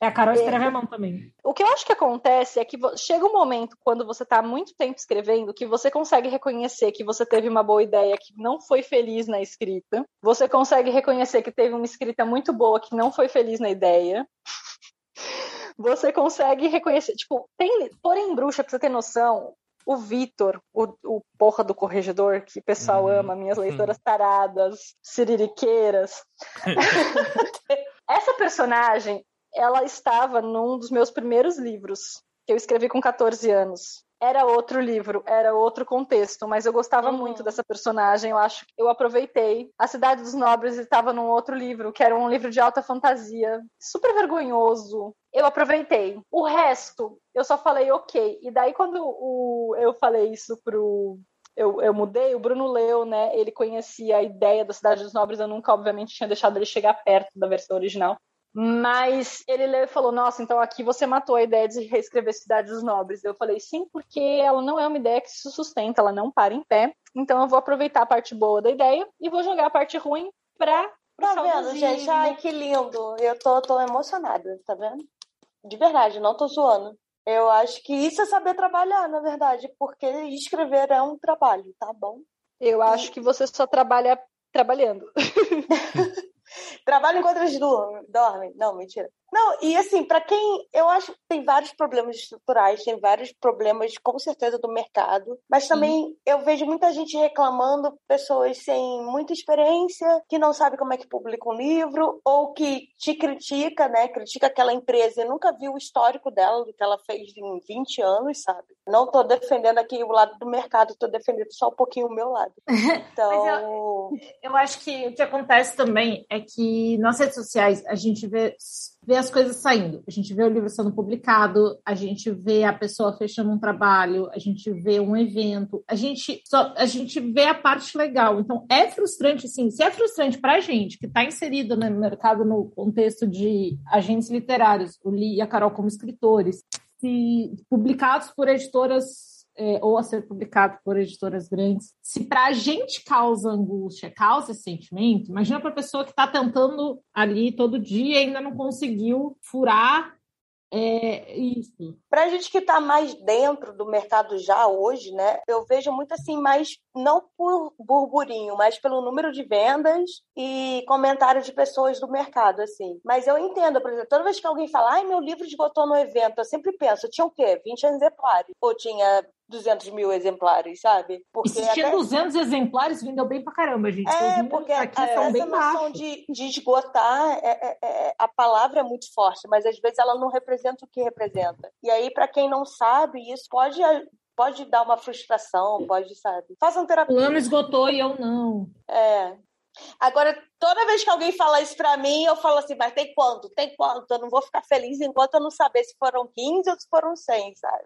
É, a Carol escreve a mão também.
O que eu acho que acontece é que chega um momento, quando você tá há muito tempo escrevendo, que você consegue reconhecer que você teve uma boa ideia que não foi feliz na escrita. Você consegue reconhecer que teve uma escrita muito boa que não foi feliz na ideia. Você consegue reconhecer, tipo, tem, porém, bruxa, pra você ter noção, o Vitor, o, o porra do corregedor, que o pessoal
Uhum.
ama, minhas leitoras taradas, siririqueiras. Essa personagem, ela estava num dos meus primeiros livros, que eu escrevi com 14 anos. Era outro livro, era outro contexto, mas eu gostava
Uhum.
muito dessa personagem. Eu acho que eu aproveitei. A Cidade dos Nobres estava num outro livro, que era um livro de alta fantasia, super vergonhoso. Eu aproveitei. O resto, eu só falei ok. E daí, quando o, eu falei isso pro, eu, eu mudei, o Bruno leu, né? Ele conhecia a ideia da Cidade dos Nobres, eu nunca, obviamente, tinha deixado ele chegar perto da versão original. Mas ele leu e falou: Nossa, então aqui você matou a ideia de reescrever Cidade dos Nobres. Eu falei: Sim, porque ela não é uma ideia que se sustenta, ela não para em pé. Então eu vou aproveitar a parte boa da ideia e vou jogar a parte ruim pra. pro
Tá vendo, gente? Ai, que lindo. Eu tô, tô emocionada, tá vendo? De verdade, não tô zoando. Eu acho que isso é saber trabalhar, na verdade, porque escrever é um trabalho, tá bom?
Eu acho que você só trabalha trabalhando.
Trabalho enquanto eles dormem. dormem. Não, mentira. Não, e assim, para quem. Eu acho que tem vários problemas estruturais, tem vários problemas, com certeza, do mercado, mas também eu vejo muita gente reclamando, pessoas sem muita experiência, que não sabe como é que publica um livro, ou que te critica, né? Critica aquela empresa e nunca viu o histórico dela, do que ela fez em 20 anos, sabe? Não tô defendendo aqui o lado do mercado, tô defendendo só um pouquinho o meu lado. Então.
Eu acho que o que acontece também é que nas redes sociais a gente vê, vê as coisas saindo. A gente vê o livro sendo publicado, a gente vê a pessoa fechando um trabalho, a gente vê um evento, a gente só a gente vê a parte legal. Então é frustrante, assim, se é frustrante pra gente que está inserido no mercado no contexto de agentes literários, o Li e a Carol como escritores, se publicados por editoras é, ou a ser publicado por editoras grandes, se para a gente causa angústia, causa esse sentimento, imagina para a pessoa que está tentando ali todo dia e ainda não conseguiu furar é, isso.
Pra gente que tá mais dentro do mercado já hoje, né? Eu vejo muito assim, mais não por burburinho, mas pelo número de vendas e comentários de pessoas do mercado, assim. Mas eu entendo, por exemplo, toda vez que alguém fala, ai, meu livro esgotou no evento, eu sempre penso, tinha o quê? 20 exemplares? Ou tinha 200 mil exemplares, sabe?
E
Porque
se tinha 200 exemplares, vendeu bem pra caramba, gente.
É, porque
aqui
a-
são
essa
bem
noção de, de esgotar, é, é- é- a palavra é muito forte, mas às vezes ela não representa o que representa. E aí, para quem não sabe, isso pode, pode dar uma frustração, pode, sabe? Façam terapia.
Fulano esgotou e eu não.
É. Agora, toda vez que alguém fala isso pra mim, eu falo assim, mas tem quanto? Tem quanto? Eu não vou ficar feliz enquanto eu não saber se foram 15 ou se foram 100, sabe?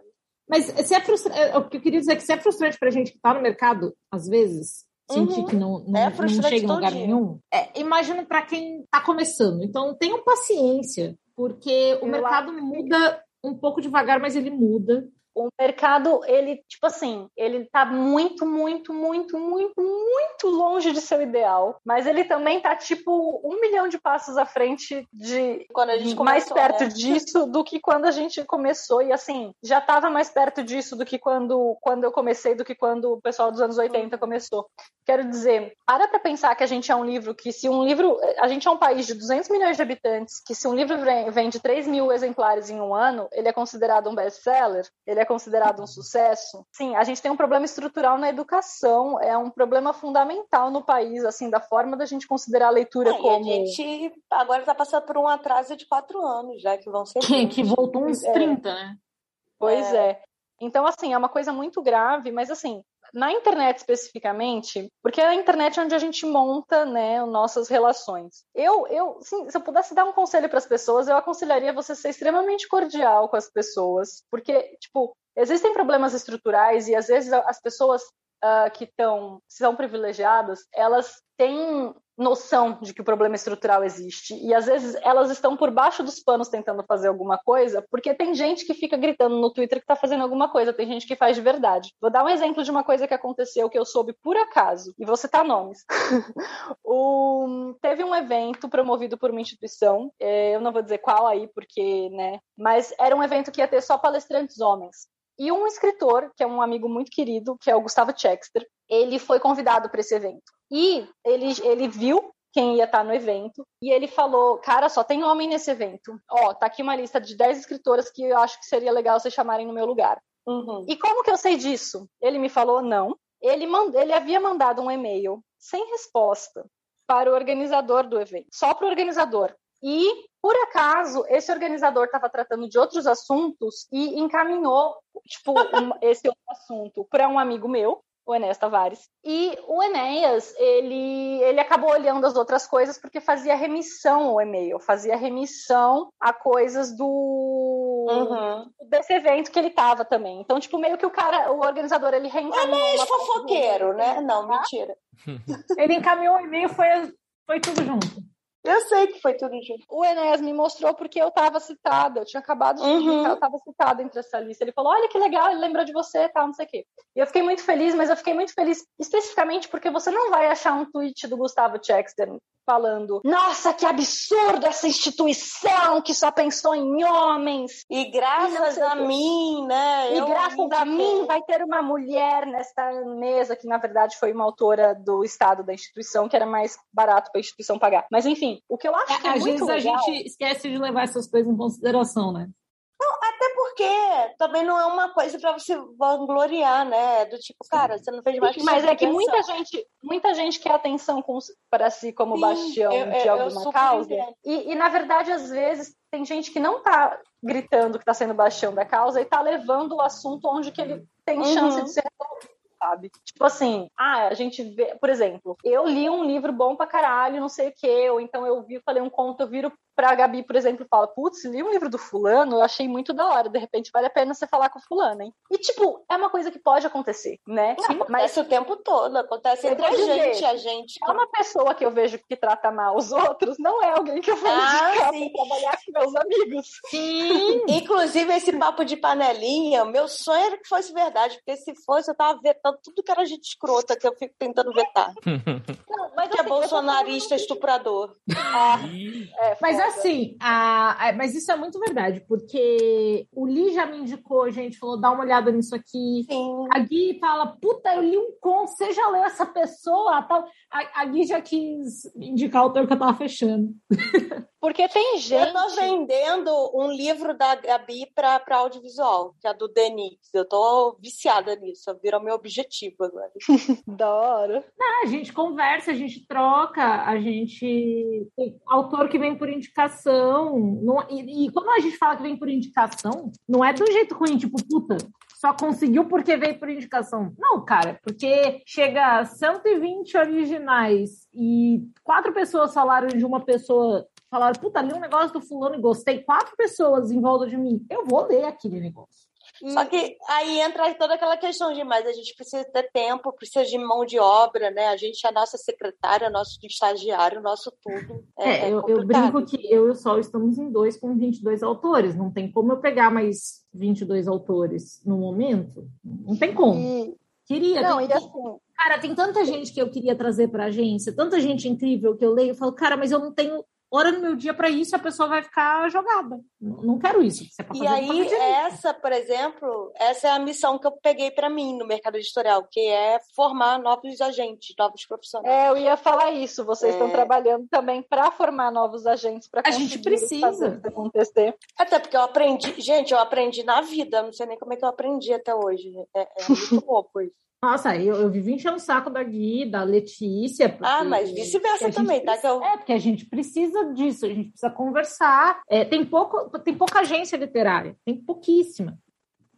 Mas se é frustra... o que eu queria dizer é que se é frustrante pra gente que tá no mercado, às vezes, sentir uhum. que não, não, é não chega em lugar dia. nenhum. É, imagino para quem está começando. Então, tenham paciência, porque o Eu mercado muda um pouco devagar, mas ele muda
o mercado, ele, tipo assim, ele tá muito, muito, muito, muito, muito longe de seu ideal, mas ele também tá, tipo, um milhão de passos à frente de quando a gente começou, mais perto né? disso do que quando a gente começou, e assim, já tava mais perto disso do que quando, quando eu comecei, do que quando o pessoal dos anos 80 começou. Quero dizer, para pra pensar que a gente é um livro que, se um livro, a gente é um país de 200 milhões de habitantes, que se um livro vende 3 mil exemplares em um ano, ele é considerado um best-seller, ele é considerado um sucesso. Sim, a gente tem um problema estrutural na educação, é um problema fundamental no país, assim, da forma da gente considerar a leitura é, como.
a gente agora está passando por um atraso de quatro anos, já que vão ser.
Que, que voltou uns 30, é. né?
Pois é. é. Então, assim, é uma coisa muito grave, mas assim, na internet especificamente, porque é a internet onde a gente monta, né, nossas relações. Eu, eu, sim, se eu pudesse dar um conselho para as pessoas, eu aconselharia você ser extremamente cordial com as pessoas, porque, tipo, Existem problemas estruturais e às vezes as pessoas uh, que são privilegiadas, elas têm noção de que o problema estrutural existe e às vezes elas estão por baixo dos panos tentando fazer alguma coisa, porque tem gente que fica gritando no Twitter que está fazendo alguma coisa, tem gente que faz de verdade. Vou dar um exemplo de uma coisa que aconteceu que eu soube por acaso e vou citar nomes. o... Teve um evento promovido por uma instituição, eh, eu não vou dizer qual aí porque, né, mas era um evento que ia ter só palestrantes homens. E um escritor, que é um amigo muito querido, que é o Gustavo Chexter, ele foi convidado para esse evento. E ele, ele viu quem ia estar tá no evento, e ele falou: Cara, só tem homem nesse evento. Ó, tá aqui uma lista de 10 escritoras que eu acho que seria legal vocês chamarem no meu lugar. Uhum. E como que eu sei disso? Ele me falou: Não. Ele, mand... ele havia mandado um e-mail sem resposta para o organizador do evento, só para o organizador. E, por acaso, esse organizador estava tratando de outros assuntos e encaminhou, tipo, um, esse outro assunto para um amigo meu, o Enéas Tavares. E o Enéas, ele, ele acabou olhando as outras coisas porque fazia remissão o e-mail, fazia remissão a coisas do uhum. desse evento que ele tava também. Então, tipo, meio que o cara, o organizador, ele reencaminhou.
Enéas fofoqueiro, né? Não, mentira.
ele encaminhou o e-mail, foi, foi tudo junto.
Eu sei que foi tudo junto.
O Enéas me mostrou porque eu estava citada. Eu tinha acabado de uhum. eu estava citada entre essa lista. Ele falou: olha que legal, ele lembrou de você tal, não sei o quê. E eu fiquei muito feliz, mas eu fiquei muito feliz especificamente porque você não vai achar um tweet do Gustavo Chexter falando: Nossa, que absurdo essa instituição que só pensou em homens.
E graças e a mim, né?
E eu graças a mim vai ter uma mulher nesta mesa, que na verdade foi uma autora do estado da instituição, que era mais barato para a instituição pagar. Mas enfim, o que eu acho que é,
Às vezes legal... a gente esquece de levar essas coisas em consideração, né?
Não, até porque também não é uma coisa para você vangloriar, né? Do tipo, cara, você não fez mais
que Mas é que muita gente, muita gente quer atenção para si como Sim, bastião eu, de alguma causa. E, e, na verdade, às vezes, tem gente que não tá gritando que tá sendo bastião da causa e tá levando o assunto onde que ele tem uhum. chance de ser sabe? Tipo assim, ah, a gente vê, por exemplo, eu li um livro bom pra caralho, não sei o quê, ou então eu vi, falei um conto, eu viro pra Gabi, por exemplo, fala, putz, li um livro do fulano, eu achei muito da hora, de repente vale a pena você falar com o fulano, hein? E, tipo, é uma coisa que pode acontecer, né?
Não, acontece mas o tempo todo, acontece entre a gente, a gente.
É uma pessoa que eu vejo que trata mal os outros, não é alguém que eu vou ah, indicar pra trabalhar com meus amigos.
Sim! Inclusive, esse papo de panelinha, meu sonho era que fosse verdade, porque se fosse, eu tava vetando tudo que era gente escrota, que eu fico tentando vetar. Não, mas que é assim, é bolsonarista, estuprador.
Ah, é, mas assim, a, a, mas isso é muito verdade, porque o Li já me indicou, gente, falou, dá uma olhada nisso aqui. Sim. A Gui fala, puta, eu li um conto, você já leu essa pessoa? Tal. A, a Gui já quis indicar o autor que eu tava fechando.
Porque tem gente.
Eu tô vendendo um livro da Gabi para audiovisual, que é do Denis. Eu tô viciada nisso, virou meu objetivo agora.
da hora.
Não, a gente conversa, a gente troca, a gente. Tem autor que vem por indicação. Não... E, e quando a gente fala que vem por indicação, não é do jeito ruim, tipo, puta, só conseguiu porque veio por indicação. Não, cara, porque chega a 120 originais e quatro pessoas falaram de uma pessoa falaram, puta, li um negócio do fulano e gostei, quatro pessoas em volta de mim, eu vou ler aquele negócio.
Só que aí entra toda aquela questão de, mas a gente precisa ter tempo, precisa de mão de obra, né? A gente é a nossa secretária, nosso estagiário, nosso tudo.
É, é, é eu, eu, brinco que eu e o Sol estamos em dois com 22 autores. Não tem como eu pegar mais 22 autores no momento. Não tem como. E... Queria.
Não, tem... e assim,
Cara, tem tanta gente que eu queria trazer para a agência, tanta gente incrível que eu leio, eu falo, cara, mas eu não tenho hora no meu dia para isso, a pessoa vai ficar jogada. Não quero isso.
É e aí, essa, por exemplo, essa é a missão que eu peguei para mim no mercado editorial, que é formar novos agentes, novos profissionais.
É, eu ia falar isso. Vocês é... estão trabalhando também para formar novos agentes para
a gente precisa
acontecer.
Até porque eu aprendi, gente, eu aprendi na vida. Não sei nem como é que eu aprendi até hoje. É, é muito louco isso.
Nossa, eu, eu vivi enchendo o saco da Gui, da Letícia.
Ah, mas vice-versa também, tá?
Precisa,
eu...
É, porque a gente precisa disso, a gente precisa conversar. É, tem, pouco, tem pouca agência literária, tem pouquíssima.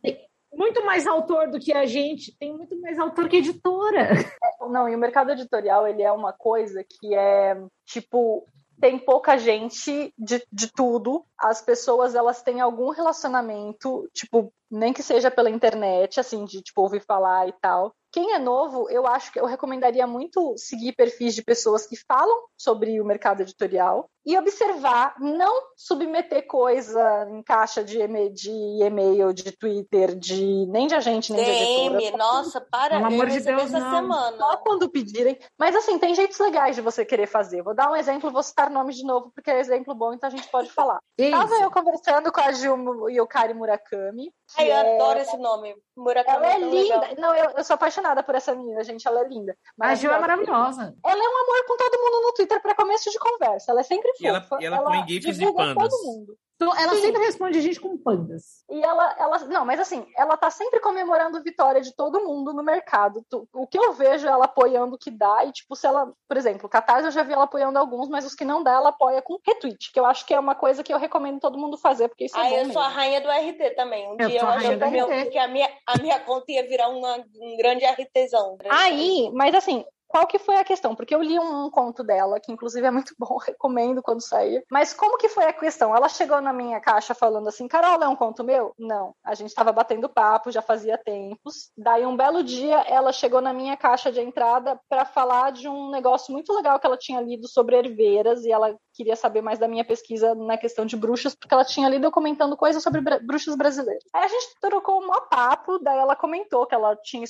Tem muito mais autor do que a gente, tem muito mais autor que editora.
É, não, e o mercado editorial, ele é uma coisa que é, tipo, tem pouca gente de, de tudo. As pessoas, elas têm algum relacionamento, tipo, nem que seja pela internet, assim, de tipo ouvir falar e tal. Quem é novo, eu acho que eu recomendaria muito seguir perfis de pessoas que falam sobre o mercado editorial e observar, não submeter coisa em caixa de e-mail, de, e-mail, de Twitter, de nem de agente, nem DM, de editora.
nossa, para,
Pelo amor de Deus, essa não.
semana.
Só quando pedirem. Mas assim, tem jeitos legais de você querer fazer. Vou dar um exemplo, vou citar nomes de novo, porque é exemplo bom, então a gente pode falar. Estava eu conversando com a Gil Yokari Murakami,
Ai, eu é... adoro esse nome. Murakami.
Ela é, é linda. Legal. Não, eu, eu, sou apaixonada por essa menina, gente. Ela é linda.
A Gil é maravilhosa.
Ela é um amor com todo mundo no Twitter para começo de conversa. Ela é sempre fofa.
E ela, e ela, ela põe gifs de pandas. Todo mundo.
Então, ela Sim. sempre responde a gente com pandas.
E ela, ela, não, mas assim, ela tá sempre comemorando vitória de todo mundo no mercado. O que eu vejo é ela apoiando o que dá, e tipo, se ela, por exemplo, Catarse eu já vi ela apoiando alguns, mas os que não dá, ela apoia com retweet, que eu acho que é uma coisa que eu recomendo todo mundo fazer, porque isso é
ah,
é
eu sou a rainha do RT também. Um eu dia eu achei que a minha, a minha conta ia virar uma, um grande RTzão.
Aí, mas assim, qual que foi a questão? Porque eu li um, um, conto dela, que inclusive é muito bom, recomendo quando sair. Mas como que foi a questão? Ela chegou na minha caixa falando assim, Carol, é um conto meu? Não. A gente estava batendo papo, já fazia tempos. Daí um belo dia ela chegou na minha caixa de entrada para falar de um negócio muito legal que ela tinha lido sobre herveiras e ela queria saber mais da minha pesquisa na questão de bruxas, porque ela tinha lido comentando coisas sobre bruxas brasileiras. Aí a gente trocou um papo, daí ela comentou que ela tinha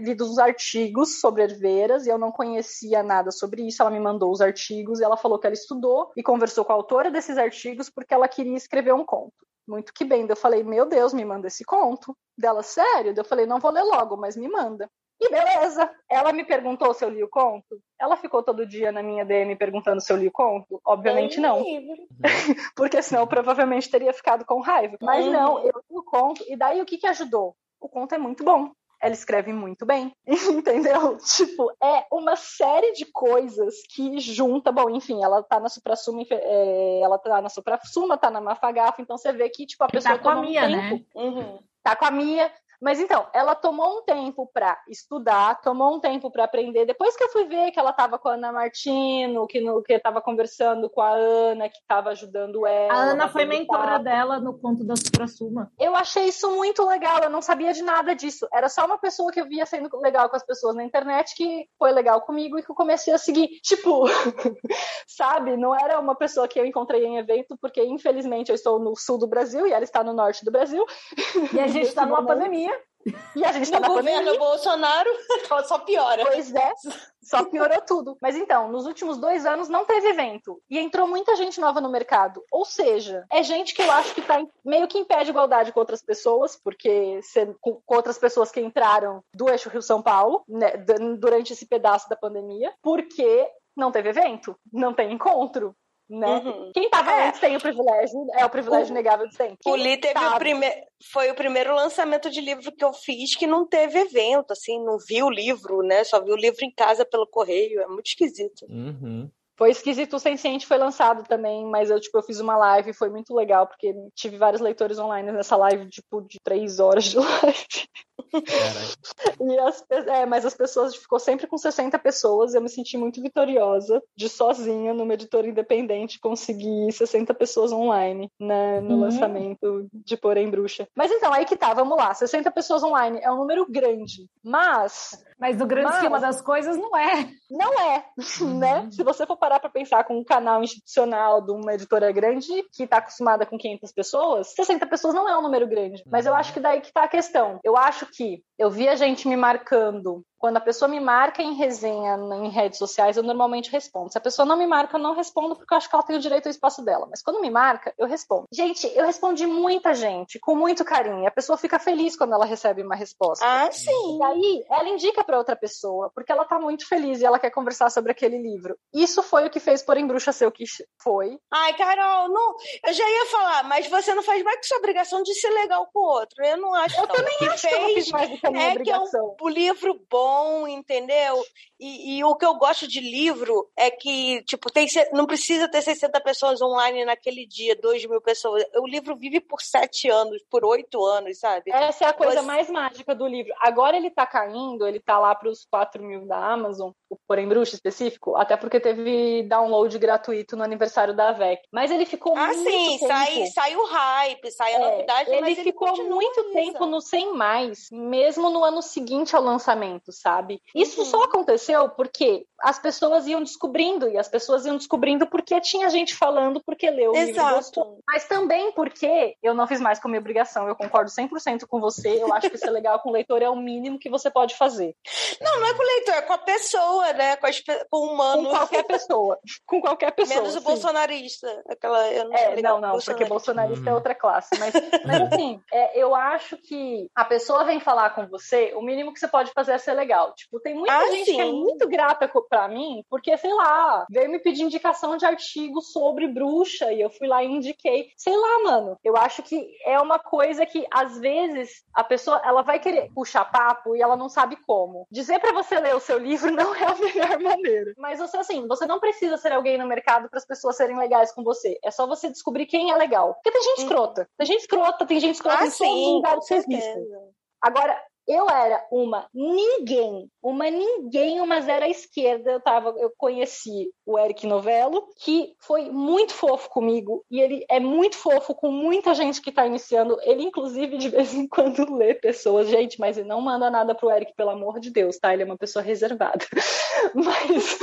lido os artigos sobre herveiras e eu não conhecia nada sobre isso. Ela me mandou os artigos e ela falou que ela estudou e conversou com a autora desses artigos porque ela queria escrever um conto. Muito que bem. Eu falei, meu Deus, me manda esse conto. Dela, sério? Eu falei, não vou ler logo, mas me manda. E beleza. Ela me perguntou se eu li o conto. Ela ficou todo dia na minha DM perguntando se eu li o conto? Obviamente não. Porque senão eu provavelmente teria ficado com raiva. Mas não, eu li o conto. E daí o que, que ajudou? O conto é muito bom ela escreve muito bem, entendeu? Tipo, é uma série de coisas que junta, bom, enfim, ela tá na supra-suma, é, ela tá na supra-suma, tá na mafagafa, então você vê que, tipo, a pessoa
tá com a Mia, um né?
Uhum. Tá com a Mia, mas então, ela tomou um tempo para estudar, tomou um tempo para aprender. Depois que eu fui ver que ela estava com a Ana Martino, que no, que estava conversando com a Ana, que estava ajudando ela.
A Ana foi mentora dela no ponto da Supra Suma.
Eu achei isso muito legal, eu não sabia de nada disso. Era só uma pessoa que eu via sendo legal com as pessoas na internet que foi legal comigo e que eu comecei a seguir. Tipo, sabe? Não era uma pessoa que eu encontrei em evento, porque infelizmente eu estou no sul do Brasil e ela está no norte do Brasil.
E a gente está numa pandemia.
E a gente tá
no governo pandemia. Bolsonaro só piora.
Pois é, só piorou tudo. Mas então, nos últimos dois anos não teve evento. E entrou muita gente nova no mercado. Ou seja, é gente que eu acho que tá meio que em pé de igualdade com outras pessoas, porque com outras pessoas que entraram do eixo Rio-São Paulo, né, durante esse pedaço da pandemia, porque não teve evento, não tem encontro, né? Uhum. Quem estava é. antes tem o privilégio, é o privilégio o, negável de sempre.
o Li teve o primeiro, foi o primeiro lançamento de livro que eu fiz que não teve evento, assim, não vi o livro, né? Só vi o livro em casa pelo correio, é muito esquisito.
Uhum.
Foi esquisito o Senciente foi lançado também, mas eu tipo eu fiz uma live, foi muito legal porque tive vários leitores online nessa live tipo de três horas de live. e as, é, mas as pessoas ficou sempre com 60 pessoas. Eu me senti muito vitoriosa de sozinha numa editora independente conseguir 60 pessoas online né, no uhum. lançamento de Porém Bruxa. Mas então, aí que tá, vamos lá. 60 pessoas online é um número grande, mas
mas no grande esquema das coisas, não é.
Não é, uhum. né? Se você for parar para pensar com um canal institucional de uma editora grande, que está acostumada com 500 pessoas, 60 pessoas não é um número grande. Mas eu uhum. acho que daí que tá a questão. Eu acho que eu vi a gente me marcando quando a pessoa me marca em resenha em redes sociais, eu normalmente respondo. Se a pessoa não me marca, eu não respondo porque eu acho que ela tem o direito ao espaço dela. Mas quando me marca, eu respondo. Gente, eu respondi muita gente, com muito carinho. A pessoa fica feliz quando ela recebe uma resposta.
Ah, sim.
E aí, ela indica para outra pessoa, porque ela tá muito feliz e ela quer conversar sobre aquele livro. Isso foi o que fez por em Bruxa ser o que foi.
Ai, Carol, não, eu já ia falar, mas você não faz mais que sua obrigação de ser legal com o outro. Eu não acho
Eu também acho que eu não fiz mais do que a minha
é
obrigação.
que é um livro bom, entendeu? E, e, o que eu gosto de livro é que, tipo, tem, não precisa ter 60 pessoas online naquele dia, 2 mil pessoas. O livro vive por 7 anos, por 8 anos, sabe?
Essa é a coisa Você... mais mágica do livro. Agora ele tá caindo, ele tá lá pros 4 mil da Amazon, o Porém Bruxa específico, até porque teve download gratuito no aniversário da AVEC. Mas ele ficou
ah,
muito
sim,
tempo...
sai, sai o hype, sai a é, novidade,
ele
mas
ficou
ele
muito tempo no 100 mais, mesmo no ano seguinte ao lançamento, sabe? Isso uhum. só aconteceu porque as pessoas iam descobrindo, e as pessoas iam descobrindo porque tinha gente falando, porque leu o
Exato.
livro Mas também porque eu não fiz mais com a minha obrigação, eu concordo 100% com você, eu acho que ser legal com o leitor é o mínimo que você pode fazer.
Não, não é com o leitor, é com a pessoa, né? Com, as, com o humano.
Com qualquer pessoa. Com qualquer pessoa.
Menos o sim. bolsonarista. Aquela, eu não
é, não, não, porque bolsonarista é outra classe. Mas, mas assim, é, eu acho que a pessoa vem falar com você, o mínimo que você pode fazer é ser legal. Tipo, tem muita ah, gente sim. que é muito grata para mim, porque, sei lá, veio me pedir indicação de artigo sobre bruxa e eu fui lá e indiquei. Sei lá, mano. Eu acho que é uma coisa que, às vezes, a pessoa ela vai querer puxar papo e ela não sabe como. Dizer para você ler o seu livro não é a melhor maneira. Mas você, assim, você não precisa ser alguém no mercado para as pessoas serem legais com você. É só você descobrir quem é legal. Porque tem gente uhum. escrota. Tem gente escrota, tem gente escrota
ah,
em
sim,
todos os lugares que vocês vistem. Agora, eu era uma ninguém, uma ninguém, uma zero à esquerda. Eu tava, eu conheci o Eric Novello, que foi muito fofo comigo e ele é muito fofo com muita gente que tá iniciando. Ele inclusive de vez em quando lê pessoas, gente, mas ele não manda nada pro Eric, pelo amor de Deus, tá? Ele é uma pessoa reservada. Mas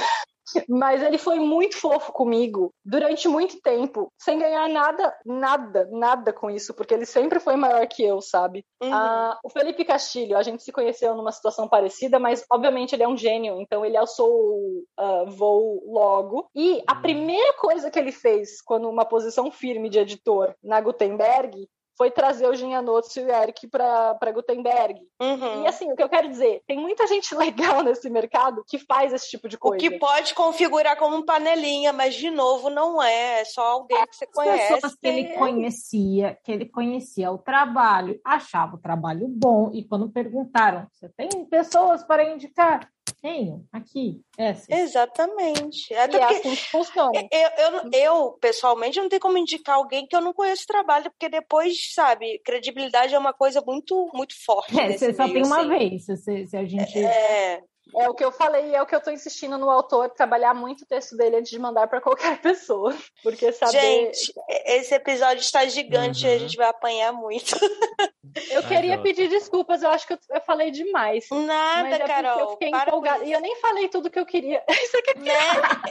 mas ele foi muito fofo comigo durante muito tempo, sem ganhar nada, nada, nada com isso, porque ele sempre foi maior que eu, sabe? Uhum. Ah, o Felipe Castilho, a gente se conheceu numa situação parecida, mas obviamente ele é um gênio, então ele alçou o uh, voo logo. E a primeira coisa que ele fez, quando uma posição firme de editor na Gutenberg, foi trazer o Ginhanotto e o Eric para Gutenberg.
Uhum.
E assim, o que eu quero dizer, tem muita gente legal nesse mercado que faz esse tipo de coisa.
O que pode configurar como panelinha, mas de novo não é, é só alguém que você conhece.
Pessoas que ele conhecia, que ele conhecia o trabalho, achava o trabalho bom e quando perguntaram, você tem pessoas para indicar? Tenho, aqui, essa.
Exatamente.
Até e é assim funciona.
Eu, eu, eu, pessoalmente, não tenho como indicar alguém que eu não conheço o trabalho, porque depois, sabe, credibilidade é uma coisa muito, muito forte.
É, você só
meio,
tem uma
assim.
vez, se, se a gente.
É.
É o que eu falei, é o que eu estou insistindo no autor, trabalhar muito o texto dele antes de mandar para qualquer pessoa. Porque saber.
Gente, esse episódio está gigante, uhum. a gente vai apanhar muito.
Eu queria pedir desculpas, eu acho que eu, falei demais.
Nada,
mas é
Carol.
Eu fiquei empolgada. E eu nem falei tudo que eu queria. Isso aqui é
né?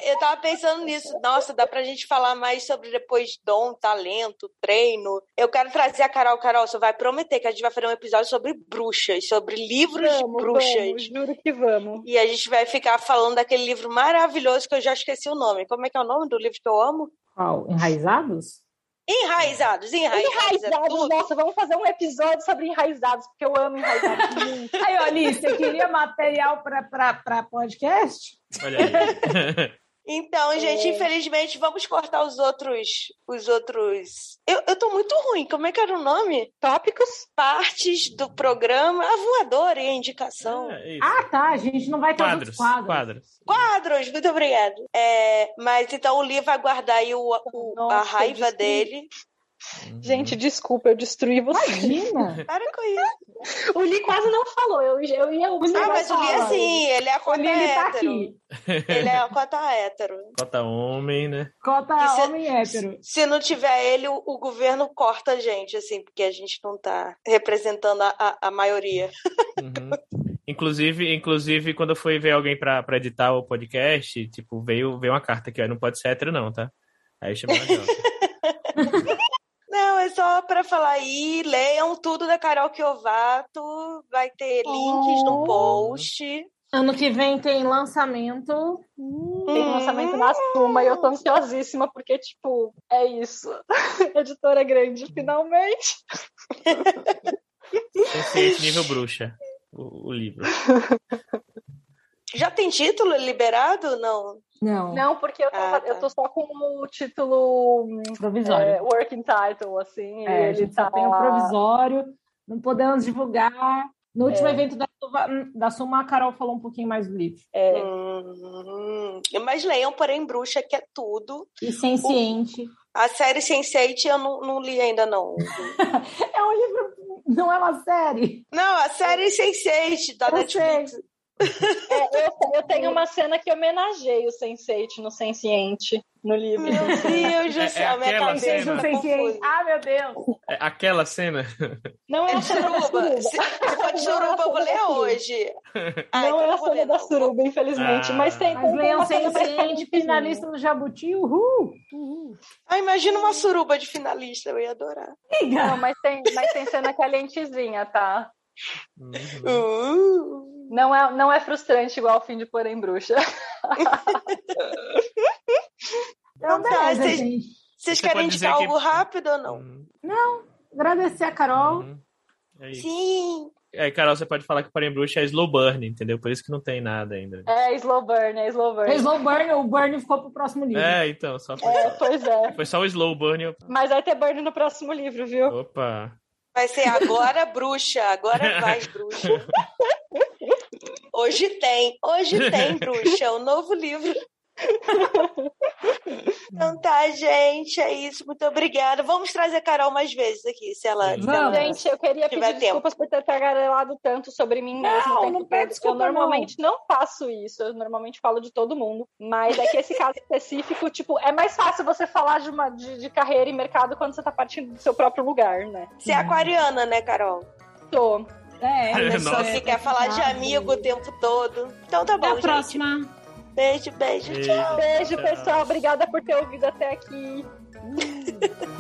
Eu tava pensando nisso. Nossa, dá pra gente falar mais sobre depois dom, talento, treino. Eu quero trazer a Carol. Carol, você vai prometer que a gente vai fazer um episódio sobre bruxas, sobre livros
vamos,
de bruxas.
Vamos, juro que vamos.
E a gente vai ficar falando daquele livro maravilhoso que eu já esqueci o nome. Como é que é o nome do livro que eu amo?
Qual? Enraizados?
Enraizados, enraizados.
Enraizados, nossa, vamos fazer um episódio sobre enraizados, porque eu amo enraizados muito.
Aí, Alice, você queria material para podcast?
Olha aí.
Então, gente, é... infelizmente, vamos cortar os outros. Os outros. Eu, eu tô muito ruim. Como é que era o nome?
Tópicos?
Partes do programa. A voadora e a indicação.
É ah, tá. A gente não vai ter quadros. Quadros.
quadros.
Quadros, muito obrigado. É, mas então o Lee vai guardar aí o, o Nossa, a raiva dele.
Uhum. Gente, desculpa, eu destruí você.
Imagina!
Para com isso.
O Li quase não falou. Eu, eu ia.
Ah, mas o Li é sim, ele é a cota
Lee,
hétero.
Tá aqui.
Ele é a cota hétero.
Cota homem, né?
Cota se, homem hétero.
Se não tiver ele, o, o, governo corta a gente, assim, porque a gente não tá representando a, a, a maioria.
Uhum. Inclusive, inclusive, quando eu fui ver alguém pra, pra editar o podcast, tipo, veio, veio uma carta que ó, não pode ser hétero, não, tá? Aí chamou a
Não, é só para falar aí, leiam tudo da Carol Kiovato, vai ter links no oh. post.
Ano que vem tem lançamento.
Tem lançamento na Suma e eu tô ansiosíssima porque, tipo, é isso. Editora grande, finalmente.
Sense8 nível bruxa, o, o livro.
Já tem título liberado? Não.
Não.
Não, porque eu, tava, ah, tá. eu tô só com o título
provisório. É,
working title, assim.
É, ele tá... só tem o provisório, não podemos divulgar. No último é. evento da, da Suma, a Carol falou um pouquinho mais do livro.
É. Hum, mas leiam, porém, Bruxa, que é tudo.
E Senciente.
A série Sense8 eu não, não li ainda, não.
é um livro, não é uma série.
Não, a série Sense8 da eu Netflix. Sei.
É, eu, eu, tenho uma cena que homenageia o Sense8 no Senciente, no livro.
Meu Deus do céu, é, é minha cabeça
tá Ah, meu Deus.
É aquela cena?
Não é a
suruba. Se for de suruba, eu vou ler hoje.
Ai, não então é a cena da suruba, infelizmente. Ah. Mas tem,
mas tem uma Sense8 finalista no Jabuti, uhul. uhul.
Ah, imagina uma suruba de finalista, eu ia adorar.
Não, mas tem, mas tem cena calentezinha, tá?
Uhum.
Uh. Não, é, não é frustrante igual o fim de Porém Bruxa.
não, tá, vocês, vocês querem indicar algo que... rápido ou não? Uhum.
Não, agradecer a Carol. Uhum.
É Sim.
Aí, Carol, você pode falar que Porém Bruxa é slow burn, entendeu? Por isso que não tem nada ainda.
É slow burn, é slow burn.
É slow burn, o burn ficou pro próximo livro.
É, então, só foi.
É,
só...
pois é.
Foi só o slow burn.
Mas vai ter burn no próximo livro, viu?
Opa.
Vai ser agora bruxa, agora vai bruxa. Hoje tem, hoje tem bruxa, o novo livro então tá, gente, é isso. Muito obrigada. Vamos trazer a Carol mais vezes aqui, se ela.
Se ela gente, eu queria pedir tempo. desculpas por ter tagarelado tanto sobre mim mesmo. Não, não pede desculpa, eu normalmente não. não faço isso. Eu normalmente falo de todo mundo. Mas é que esse caso específico, tipo, é mais fácil você falar de, uma, de, de carreira e mercado quando você tá partindo do seu próprio lugar, né?
Você é aquariana, né, Carol?
Tô.
É, a pessoa se quer falar de amigo o tempo todo. Então tá bom, Até a
gente. próxima.
Beijo, beijo, tchau.
Beijo, pessoal. Obrigada por ter ouvido até aqui.